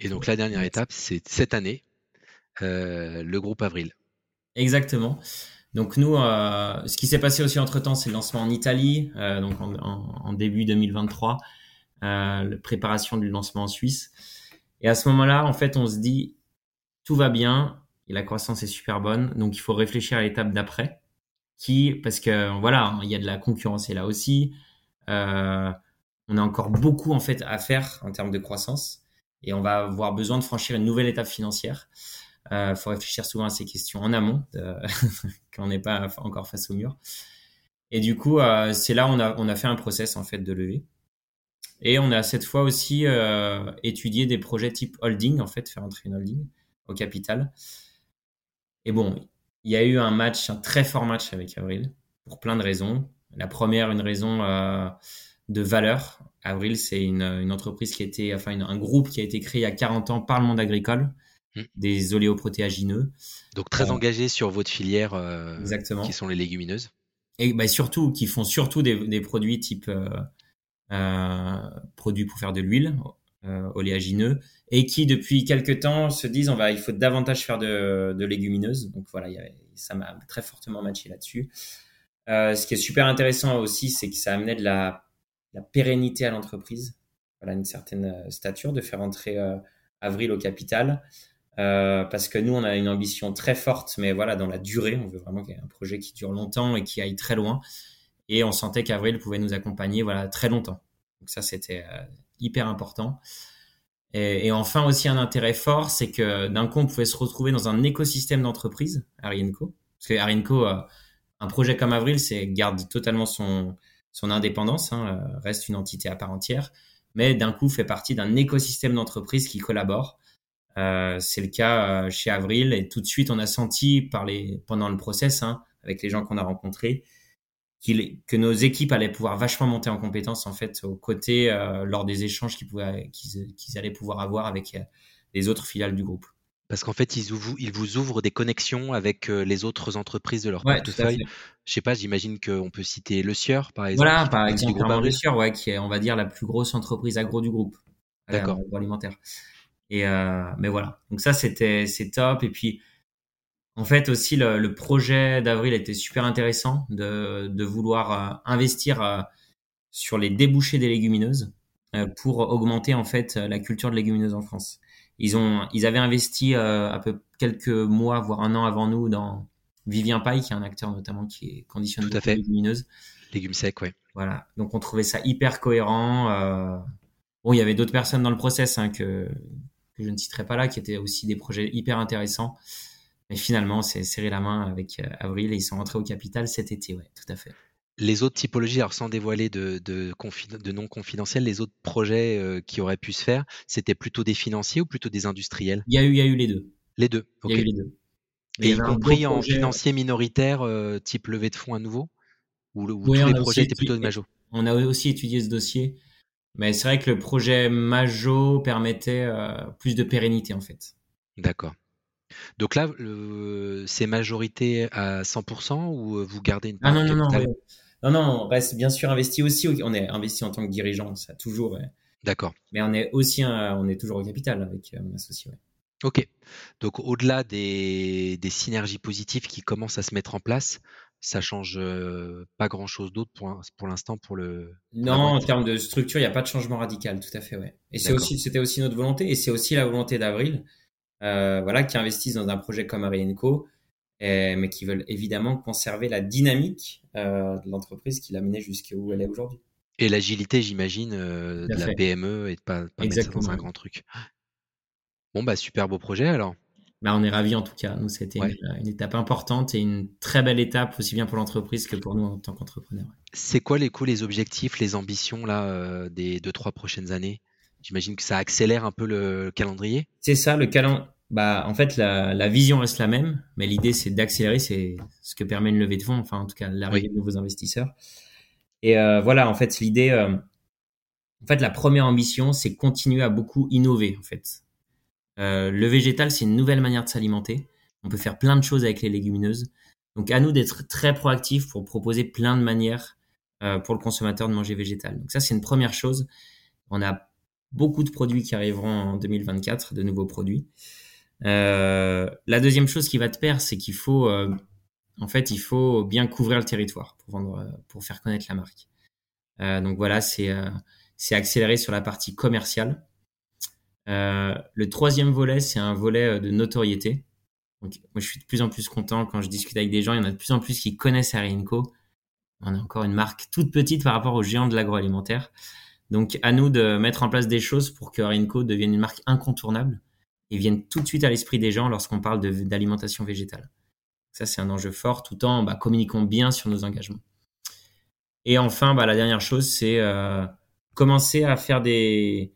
Et donc la dernière étape, c'est cette année, le groupe Avril. Exactement. Donc nous, euh, ce qui s'est passé aussi entre temps, c'est le lancement en Italie, euh, donc en, début 2023, euh, la préparation du lancement en Suisse. Et à ce moment-là, en fait, on se dit tout va bien et la croissance est super bonne, donc il faut réfléchir à l'étape d'après, qui parce que voilà, il y a de la concurrence et là aussi. on a encore beaucoup en fait à faire en termes de croissance et on va avoir besoin de franchir une nouvelle étape financière. Il euh, faut réfléchir souvent à ces questions en amont, <laughs> quand on n'est pas encore face au mur. Et du coup, euh, c'est là on a, on a fait un process en fait de levée. Et on a cette fois aussi euh, étudié des projets type holding, en fait, faire entrer une holding au capital. Et bon, il y a eu un match, un très fort match avec Avril, pour plein de raisons. La première, une raison de valeur. Avril, c'est une, une, entreprise qui a été, enfin, un groupe qui a été créé il y a 40 ans par le monde agricole, Mm. des oléoprotéagineux. Donc très euh, engagés sur votre filière euh, qui sont les légumineuses. Et bah, surtout, qui font surtout des, produits type euh, produits pour faire de l'huile, oléagineux, et qui depuis quelques temps se disent on va, il faut davantage faire de, légumineuses. Donc voilà, ça m'a très fortement matché là-dessus. ce qui est super intéressant aussi, c'est que ça amenait de la, pérennité à l'entreprise, voilà, une certaine stature, de faire entrer Avril au capital. Euh, parce que nous, on a une ambition très forte, mais voilà, dans la durée, on veut vraiment qu'il y ait un projet qui dure longtemps et qui aille très loin. Et on sentait qu'Avril pouvait nous accompagner, voilà, très longtemps. Donc ça, c'était euh, hyper important. Et, enfin aussi un intérêt fort, c'est que d'un coup, on pouvait se retrouver dans un écosystème d'entreprise, Arienco. Parce que Arienco, euh, un projet comme Avril, c'est garde totalement son son indépendance, hein, reste une entité à part entière, mais d'un coup fait partie d'un écosystème d'entreprise qui collabore euh, c'est le cas euh, chez Avril et tout de suite on a senti par les, pendant le process hein, avec les gens qu'on a rencontrés que nos équipes allaient pouvoir vachement monter en compétences en fait aux côtés euh, lors des échanges qu'ils, pouvaient, qu'ils, allaient pouvoir avoir avec les autres filiales du groupe. Parce qu'en fait, ils vous, ils vous ouvrent des connexions avec les autres entreprises de leur portefeuille. Je sais pas, j'imagine qu'on peut citer Le Sieur, par exemple. Voilà, par exemple, Le Sieur, ouais, qui est, on va dire, la plus grosse entreprise agro du groupe. D'accord. agroalimentaire. Et euh, mais voilà. Donc ça c'était c'est top. Et puis en fait aussi le, le projet d'avril était super intéressant de de vouloir euh, investir euh, sur les débouchés des légumineuses pour augmenter en fait la culture de légumineuses en France. Ils ont ils avaient investi à peu quelques mois voire un an avant nous dans Vivien Paille qui est un acteur notamment qui est conditionné Tout à fait. légumineuses. Légumes secs, ouais. Voilà. Donc on trouvait ça hyper cohérent. Bon, il y avait d'autres personnes dans le process hein, que que je ne citerai pas là, qui étaient aussi des projets hyper intéressants. Mais finalement, c'est serré la main avec Avril et ils sont rentrés au capital cet été, ouais, tout à fait. Les autres typologies, alors sans dévoiler de, de, de non confidentiels, les autres projets qui auraient pu se faire, c'était plutôt des financiers ou plutôt des industriels? Il y, a eu, il y a eu les deux. Les deux, ok. Il y a eu les deux. Et y compris en financier minoritaire, type levée de fonds à nouveau? Ou, tous les projets étaient plutôt de Majo? On a aussi étudié ce dossier. Mais c'est vrai que le projet Majo permettait plus de pérennité en fait. D'accord. Donc là, c'est majorité à 100% ou vous gardez une part Ah non, non, non, non, non, on reste bien sûr investi aussi. On est investi en tant que dirigeant, ça toujours. D'accord. Mais on est aussi, on est toujours au capital avec mon associé. Ok. Donc au-delà des, synergies positives qui commencent à se mettre en place, ça change pas grand-chose d'autre pour, pour l'instant pour le. Non, en termes de structure, il n'y a pas de changement radical, tout à fait, ouais. Et c'est aussi, c'était aussi notre volonté, et c'est aussi la volonté d'Avril, voilà, qui investissent dans un projet comme Arienco, mais qui veulent évidemment conserver la dynamique de l'entreprise qui l'a menée jusqu'où elle est aujourd'hui. Et l'agilité, j'imagine, de la PME et de pas, pas mettre ça dans un grand truc. Bon, bah, super beau projet alors. Bah, on est ravis en tout cas. Nous, c'était une, étape importante et une très belle étape, aussi bien pour l'entreprise que pour nous en tant qu'entrepreneurs. C'est quoi les coups, les objectifs, les ambitions là, euh, des deux, trois prochaines années? J'imagine que ça accélère un peu le calendrier. C'est ça, le calendrier. Bah, en fait, la, vision reste la même, mais l'idée, c'est d'accélérer. C'est ce que permet une levée de fonds, enfin, en tout cas, l'arrivée de nouveaux investisseurs. Et euh, voilà, en fait, l'idée, euh, en fait, la première ambition, c'est continuer à beaucoup innover, en fait. Euh, le végétal, c'est une nouvelle manière de s'alimenter. On peut faire plein de choses avec les légumineuses. Donc à nous d'être très proactifs pour proposer plein de manières pour le consommateur de manger végétal. Donc ça, c'est une première chose. On a beaucoup de produits qui arriveront en 2024, de nouveaux produits. Euh, la deuxième chose qui va te perdre, c'est qu'il faut, en fait, il faut bien couvrir le territoire pour pour faire connaître la marque. donc voilà, c'est accéléré sur la partie commerciale. Euh, le troisième volet, c'est un volet euh, de notoriété. Moi, je suis de plus en plus content quand je discute avec des gens. Il y en a de plus en plus qui connaissent Arienco. On est encore une marque toute petite par rapport aux géants de l'agroalimentaire. Donc, à nous de mettre en place des choses pour que Arienco devienne une marque incontournable et vienne tout de suite à l'esprit des gens lorsqu'on parle d'alimentation végétale. Ça, c'est un enjeu fort, tout en bah, communiquant bien sur nos engagements. Et enfin, bah, la dernière chose, c'est euh, commencer à faire des,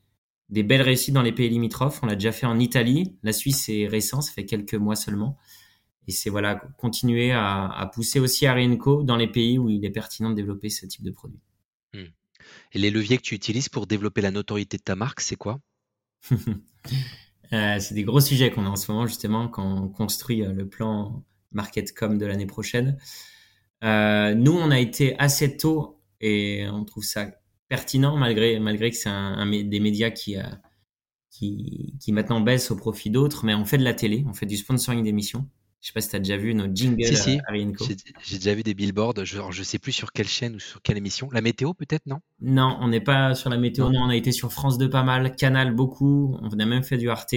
des belles réussites dans les pays limitrophes. On l'a déjà fait en Italie. La Suisse est récent, ça fait quelques mois seulement. Et c'est voilà, continuer à, pousser aussi Arienco dans les pays où il est pertinent de développer ce type de produit. Hmm. Et les leviers que tu utilises pour développer la notoriété de ta marque, c'est quoi? <laughs> Euh, C'est des gros sujets qu'on a en ce moment justement quand on construit euh, le plan MarketCom de l'année prochaine. Euh, nous, on a été assez tôt et on trouve ça pertinent malgré malgré que c'est un, des médias qui qui qui maintenant baisse au profit d'autres mais on fait de la télé on fait du sponsoring d'émissions je sais pas si tu as déjà vu nos jingles si, si. j'ai déjà vu des billboards je je sais plus sur quelle chaîne ou sur quelle émission la météo peut-être non? Non on n'est pas sur la météo non. on a été sur France 2 pas mal Canal beaucoup on a même fait du Arte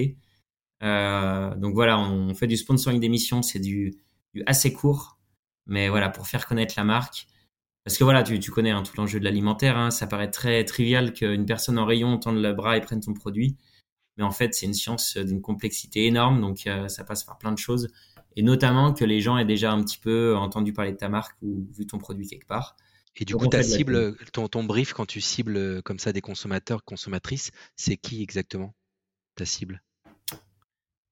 euh, donc voilà on fait du sponsoring d'émissions c'est du, du assez court mais voilà pour faire connaître la marque parce que voilà, tu, tu connais hein, tout l'enjeu de l'alimentaire. Hein, ça paraît très trivial qu'une personne en rayon tende le bras et prenne ton produit. Mais en fait, c'est une science d'une complexité énorme. Donc, euh, ça passe par plein de choses. Et notamment que les gens aient déjà un petit peu entendu parler de ta marque ou vu ton produit quelque part. Et du coup, ta cible, ton, ton brief, quand tu cibles comme ça des consommateurs, consommatrices, c'est qui exactement ta cible?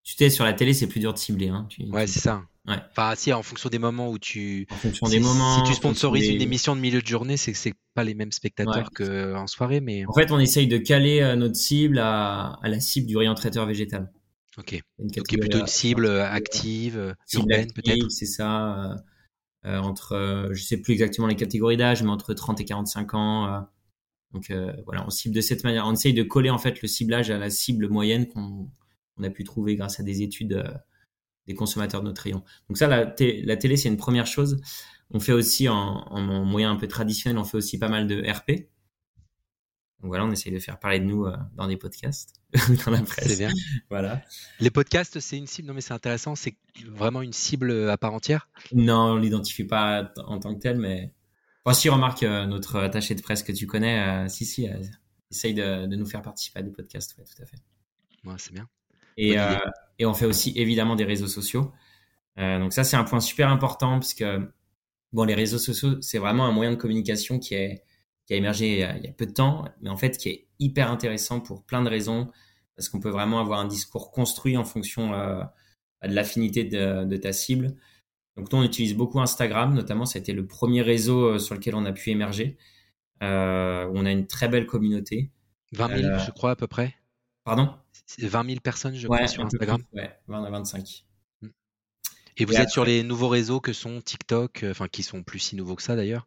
Tu sais, sur la télé, c'est plus dur de cibler. Hein. ouais, c'est ça. Ouais. Enfin, si, en fonction des moments où tu. En fonction des moments. Si tu sponsorises une émission de milieu de journée, c'est que c'est pas les mêmes spectateurs qu'en soirée, mais. En fait, on essaye de caler euh, notre cible à, à la cible du rayon traiteur végétal. Ok. Donc, plutôt une cible active, urbaine peut-être? C'est ça. Euh, entre, euh, je sais plus exactement les catégories d'âge, mais entre 30 et 45 ans. Euh, donc voilà, on cible de cette manière. On essaye de coller en fait le ciblage à la cible moyenne qu'on on a pu trouver grâce à des études des consommateurs de notre rayon. Donc ça, la, la télé, c'est une première chose. On fait aussi en, en, moyen un peu traditionnel, on fait aussi pas mal de RP. Donc voilà, on essaye de faire parler de nous euh, dans des podcasts, <laughs> dans la presse. C'est bien. voilà. Les podcasts, c'est une cible, non mais c'est intéressant, c'est vraiment une cible à part entière? Non, on l'identifie pas en tant que tel, mais... Enfin, si, remarque euh, notre attaché de presse que tu connais, euh, si, si, essaye de, de, nous faire participer à des podcasts, ouais, tout à fait. Ouais, c'est bien. Et, et on fait aussi évidemment des réseaux sociaux. donc ça, c'est un point super important parce que bon, les réseaux sociaux, c'est vraiment un moyen de communication qui est qui a émergé il y a, il y a peu de temps, mais en fait qui est hyper intéressant pour plein de raisons parce qu'on peut vraiment avoir un discours construit en fonction euh, de l'affinité de, de, ta cible. Donc nous, on utilise beaucoup Instagram, notamment, ça a été le premier réseau euh, sur lequel on a pu émerger. Euh, on a une très belle communauté. 20 000, euh, je crois, à peu près. Pardon? 20 000 personnes, je crois, sur Instagram. Plus, ouais, 20 à 25. Hmm. Et vous êtes sur les nouveaux réseaux que sont TikTok, enfin qui sont plus si nouveaux que ça d'ailleurs?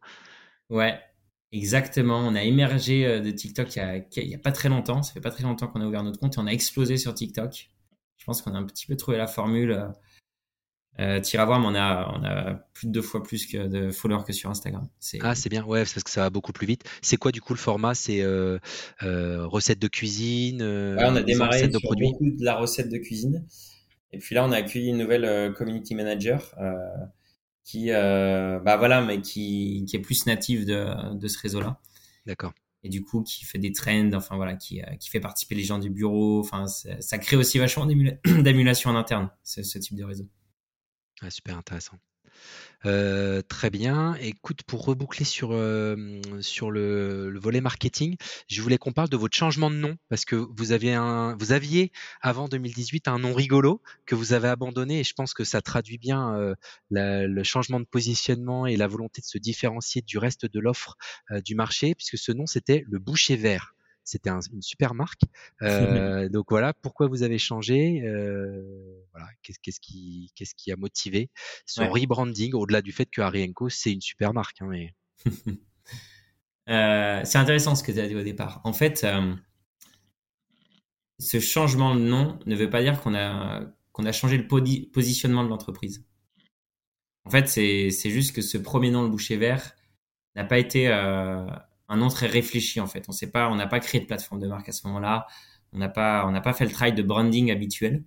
Ouais, Exactement, on a émergé euh, de TikTok il y, a, pas très longtemps, ça fait pas très longtemps qu'on a ouvert notre compte et on a explosé sur TikTok. Je pense qu'on a un petit peu trouvé la formule. Euh, euh à voir, mais on a, on a plus de deux fois plus que de followers que sur Instagram. Ah, c'est bien, ouais, parce que ça va beaucoup plus vite. C'est quoi du coup le format? C'est euh, euh, recette de cuisine ouais, On a démarré de sur beaucoup de la recette de cuisine. Et puis là, on a accueilli une nouvelle community manager qui, euh, bah voilà, mais qui, qui est plus native de, de ce réseau-là. D'accord. Et du coup, qui fait des trends, enfin voilà, qui, euh, qui fait participer les gens du bureau. Enfin, ça crée aussi vachement <clears throat> d'émulation en interne, ce, ce type de réseau. Ah, super intéressant. Euh, très bien. Écoute, pour reboucler sur, euh, le, volet marketing, je voulais qu'on parle de votre changement de nom parce que vous, aviez un, vous aviez avant 2018 un nom rigolo que vous avez abandonné et je pense que ça traduit bien euh, le changement de positionnement et la volonté de se différencier du reste de l'offre du marché puisque ce nom c'était le boucher vert c'était une super marque. <laughs> Euh, donc voilà, pourquoi vous avez changé euh, Voilà, qu'est-ce qui, qu'est-ce qui a motivé son rebranding au-delà du fait que Arienko c'est une super marque. Hein, mais... <laughs> euh, c'est intéressant ce que tu as dit au départ. En fait, ce changement de nom ne veut pas dire qu'on a qu'on a changé le positionnement de l'entreprise. En fait, c'est juste que ce premier nom, le boucher vert, n'a pas été euh, un nom très réfléchi en fait. On sait pas, on n'a pas créé de plateforme de marque à ce moment-là. On n'a pas, on n'a pas fait le travail de branding habituel.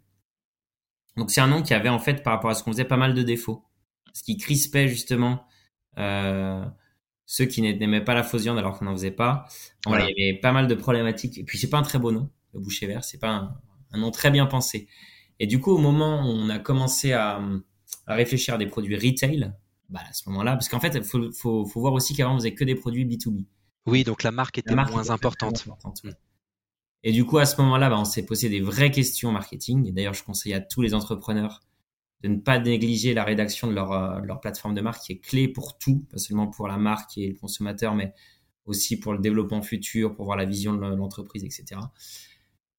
Donc c'est un nom qui avait en fait par rapport à ce qu'on faisait pas mal de défauts, ce qui crispait justement euh, ceux qui n'aimaient pas la fausse viande alors qu'on n'en faisait pas. Voilà. il y avait pas mal de problématiques. Et puis c'est pas un très beau nom, le boucher vert. C'est pas un, un, nom très bien pensé. Et du coup au moment où on a commencé à, à réfléchir à des produits retail, bah à ce moment-là, parce qu'en fait il faut, faut, faut voir aussi qu'avant on faisait que des produits B2B. Oui, donc la marque était moins importante. Et du coup, à ce moment-là, bah, on s'est posé des vraies questions marketing. Et d'ailleurs, je conseille à tous les entrepreneurs de ne pas négliger la rédaction de leur, euh, leur plateforme de marque qui est clé pour tout, pas seulement pour la marque et le consommateur, mais aussi pour le développement futur, pour voir la vision de l'entreprise, etc.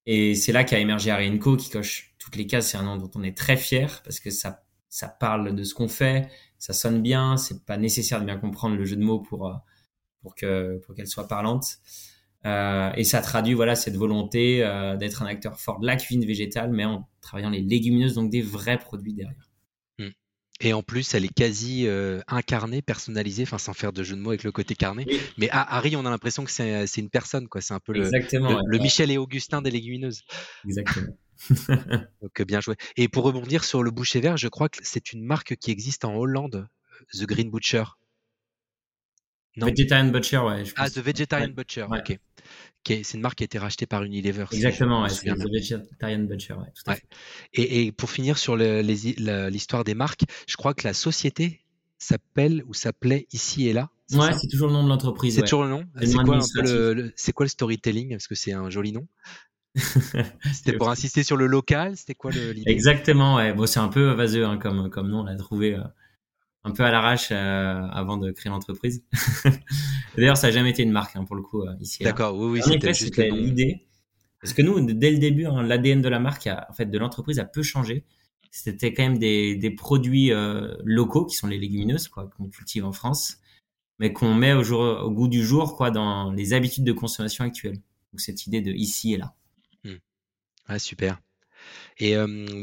Et c'est là qu'a émergé Arienco qui coche toutes les cases. C'est un nom dont on est très fier parce que ça, ça parle de ce qu'on fait, ça sonne bien, c'est pas nécessaire de bien comprendre le jeu de mots pour, euh, pour que pour qu'elle soit parlante. Euh, et ça traduit voilà cette volonté euh, d'être un acteur fort de la cuisine végétale, mais en travaillant les légumineuses, donc des vrais produits derrière. Hmm. Et en plus, elle est quasi euh, incarnée, personnalisée, enfin sans faire de jeu de mots avec le côté carné. Mais à Harry, on a l'impression que c'est une personne, quoi. C'est un peu le, le, Michel et Augustin des légumineuses. Exactement. <laughs> <laughs> donc bien joué. Et pour rebondir sur le boucher vert, je crois que c'est une marque qui existe en Hollande, The Green Butcher. Vegetarian Butcher, ouais. Je ah, The Vegetarian Butcher, ok. C'est une marque qui a été rachetée par Unilever. Exactement, ouais, c'est The Vegetarian Butcher, ouais, tout à fait. Et, et, pour finir sur l'histoire des marques, je crois que la société s'appelle ou s'appelait ici et là. Ouais, c'est toujours le nom de l'entreprise. C'est toujours le nom? C'est quoi, le, quoi, le storytelling? Parce que c'est un joli nom. <laughs> c'était pour insister sur le local? C'était quoi l'idée? Exactement. Ouais. Bon, c'est un peu vaseux hein, comme comme nom. On l'a trouvé. Euh, un peu à l'arrache euh, avant de créer l'entreprise. <laughs> D'ailleurs, ça n'a jamais été une marque hein, pour le coup euh, ici. D'accord, oui, oui. C'était juste l'idée. Parce que nous, dès le début, hein, l'ADN de la marque, en fait, de l'entreprise a peu changé. C'était quand même des, des produits euh, locaux qui sont les légumineuses, quoi, qu'on cultive en France, mais qu'on met au, jour, au goût du jour, quoi, dans les habitudes de consommation actuelles. Donc cette idée de ici et là. Hmm. Ah, super. Et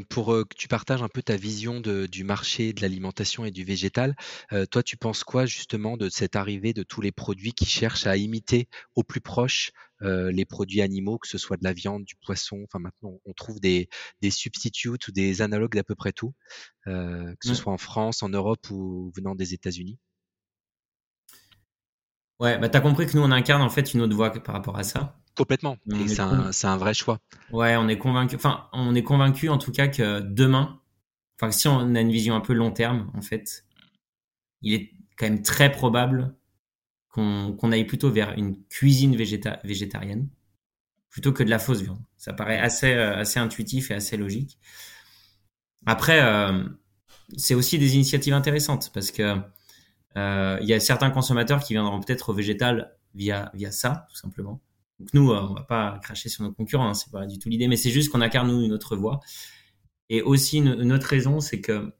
pour que tu partages un peu ta vision de, du marché de l'alimentation et du végétal, toi, tu penses quoi justement de cette arrivée de tous les produits qui cherchent à imiter au plus proche les produits animaux, que ce soit de la viande, du poisson? Enfin, maintenant, on trouve des, des substitutes ou des analogues d'à peu près tout, que ce soit en France, en Europe ou venant des États-Unis. Ouais, bah t'as compris que nous on incarne en fait une autre voie par rapport à ça. Complètement. Et c'est un, un, vrai choix. Ouais, on est convaincu. Enfin, on est convaincu en tout cas que demain, enfin si on a une vision un peu long terme, en fait, il est quand même très probable qu'on aille plutôt vers une cuisine végétarienne plutôt que de la fausse viande. Ça paraît assez, euh, assez intuitif et assez logique. Après, euh, c'est aussi des initiatives intéressantes parce que il y a certains consommateurs qui viendront peut-être au végétal via, via ça, tout simplement. Donc nous, on va pas cracher sur nos concurrents, hein, c'est pas du tout l'idée, mais c'est juste qu'on incarne nous une autre voie. Et aussi une, autre raison, c'est que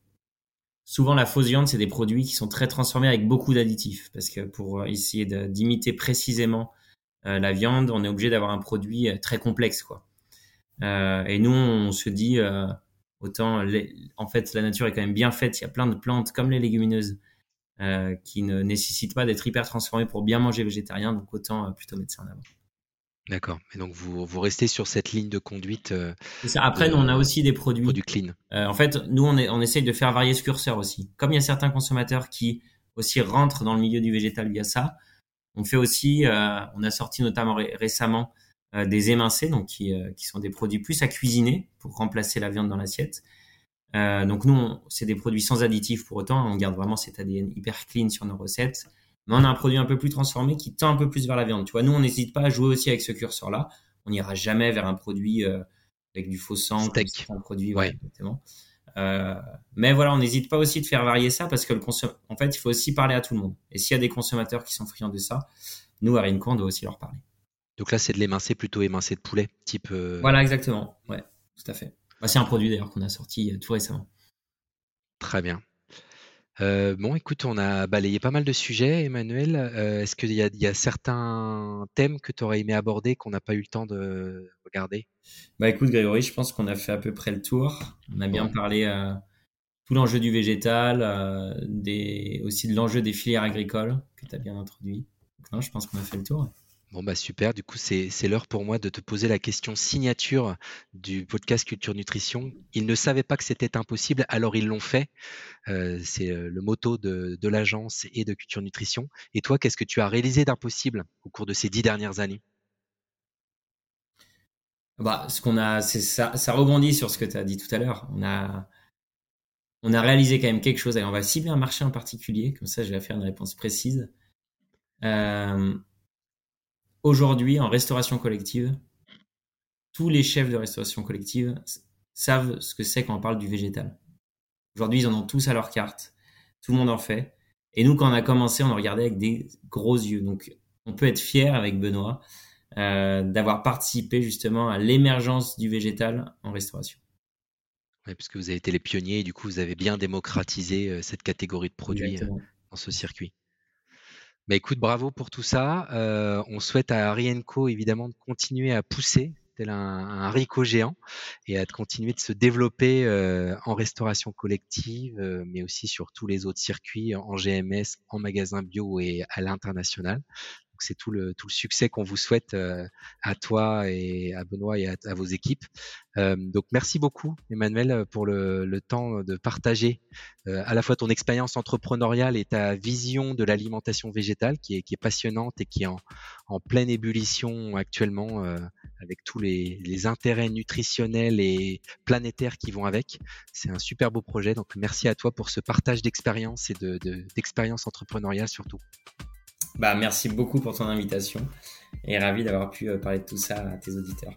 souvent la fausse viande, c'est des produits qui sont très transformés avec beaucoup d'additifs, parce que pour essayer d'imiter précisément euh, la viande, on est obligé d'avoir un produit euh, très complexe, quoi. Euh, et nous, on se dit autant, en fait, la nature est quand même bien faite. Il y a plein de plantes comme les légumineuses qui ne nécessitent pas d'être hyper transformées pour bien manger végétarien, donc autant plutôt mettre ça en avant. D'accord. Et donc vous, vous restez sur cette ligne de conduite. ça. Après, nous, on a aussi des produits. Produits clean. en fait, nous, on, est, on essaye de faire varier ce curseur aussi. Comme il y a certains consommateurs qui aussi rentrent dans le milieu du végétal via ça, on fait aussi, euh, on a sorti notamment récemment euh, des émincés, donc qui, euh, qui, sont des produits plus à cuisiner pour remplacer la viande dans l'assiette. Donc nous, c'est des produits sans additifs pour autant, on garde vraiment cet ADN hyper clean sur nos recettes. Mais on a un produit un peu plus transformé qui tend un peu plus vers la viande. Tu vois, nous, on n'hésite pas à jouer aussi avec ce curseur-là. On n'ira jamais vers un produit avec du faux sang, un produit, ouais, exactement. Euh, mais voilà, on n'hésite pas aussi de faire varier ça parce que le en fait, il faut aussi parler à tout le monde. Et s'il y a des consommateurs qui sont friands de ça, nous, à Rinco, on doit aussi leur parler. Donc là, c'est de l'émincé plutôt émincé de poulet, type. Euh, voilà, exactement. Ouais, tout à fait. Bah, c'est un produit d'ailleurs qu'on a sorti euh, tout récemment. Très bien. bon, écoute, on a balayé pas mal de sujets, Emmanuel. Est-ce qu'il y, y, a certains thèmes que tu aurais aimé aborder qu'on n'a pas eu le temps de regarder? Bah écoute Grégory, je pense qu'on a fait à peu près le tour. On a bien parlé euh, tout l'enjeu du végétal, euh, des, aussi de l'enjeu des filières agricoles que tu as bien introduit. non, je pense qu'on a fait le tour. Bon bah super, du coup c'est l'heure pour moi de te poser la question signature du podcast Culture Nutrition. Ils ne savaient pas que c'était impossible, alors ils l'ont fait. Euh, c'est euh, le motto de, l'agence et de Culture Nutrition. Et toi, qu'est-ce que tu as réalisé d'impossible au cours de ces dix dernières années? Bah, ce qu'on a, ça, ça rebondit sur ce que tu as dit tout à l'heure. On a, on a réalisé quand même quelque chose. Et on va cibler un marché en particulier, comme ça je vais faire une réponse précise. Euh, Aujourd'hui, en restauration collective, tous les chefs de restauration collective savent ce que c'est quand on parle du végétal. Aujourd'hui, ils en ont tous à leur carte. Tout le monde en fait. Et nous, quand on a commencé, on regardait avec des gros yeux. Donc, on peut être fier avec Benoît euh, d'avoir participé justement à l'émergence du végétal en restauration. Oui, puisque vous avez été les pionniers et du coup vous avez bien démocratisé euh, cette catégorie de produits euh, dans ce circuit. Mais écoute, bravo pour tout ça. on souhaite à Arienco évidemment de continuer à pousser tel un, un géant et à continuer de se développer en restauration collective, mais aussi sur tous les autres circuits en GMS, en magasin bio et à l'international c'est tout le, succès qu'on vous souhaite euh, à toi et à Benoît et à, vos équipes. Euh, donc merci beaucoup Emmanuel pour le, temps de partager euh, à la fois ton expérience entrepreneuriale et ta vision de l'alimentation végétale qui est, passionnante et qui est en, pleine ébullition actuellement avec tous les, intérêts nutritionnels et planétaires qui vont avec. C'est un super beau projet. Donc merci à toi pour ce partage d'expérience et de, d'expérience entrepreneuriale surtout. Bah, merci beaucoup pour ton invitation et ravi d'avoir pu euh, parler de tout ça à tes auditeurs.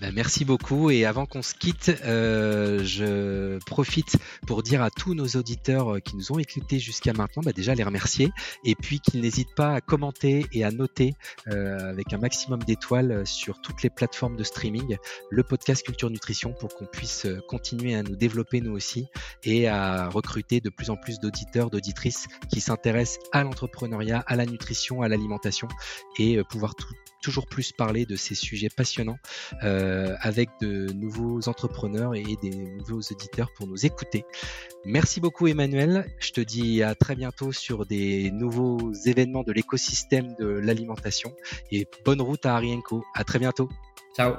Ben, merci beaucoup. Et avant qu'on se quitte, euh, je profite pour dire à tous nos auditeurs euh, qui nous ont écoutés jusqu'à maintenant, bah, déjà les remercier. Et puis qu'ils n'hésitent pas à commenter et à noter euh, avec un maximum d'étoiles sur toutes les plateformes de streaming le podcast Culture Nutrition pour qu'on puisse continuer à nous développer nous aussi et à recruter de plus en plus d'auditeurs, d'auditrices qui s'intéressent à l'entrepreneuriat, à la nutrition, à l'alimentation et pouvoir tout, toujours plus parler de ces sujets passionnants euh, avec de nouveaux entrepreneurs et des nouveaux auditeurs pour nous écouter. Merci beaucoup Emmanuel. Je te dis à très bientôt sur des nouveaux événements de l'écosystème de l'alimentation et bonne route à Arienco. À très bientôt. Ciao.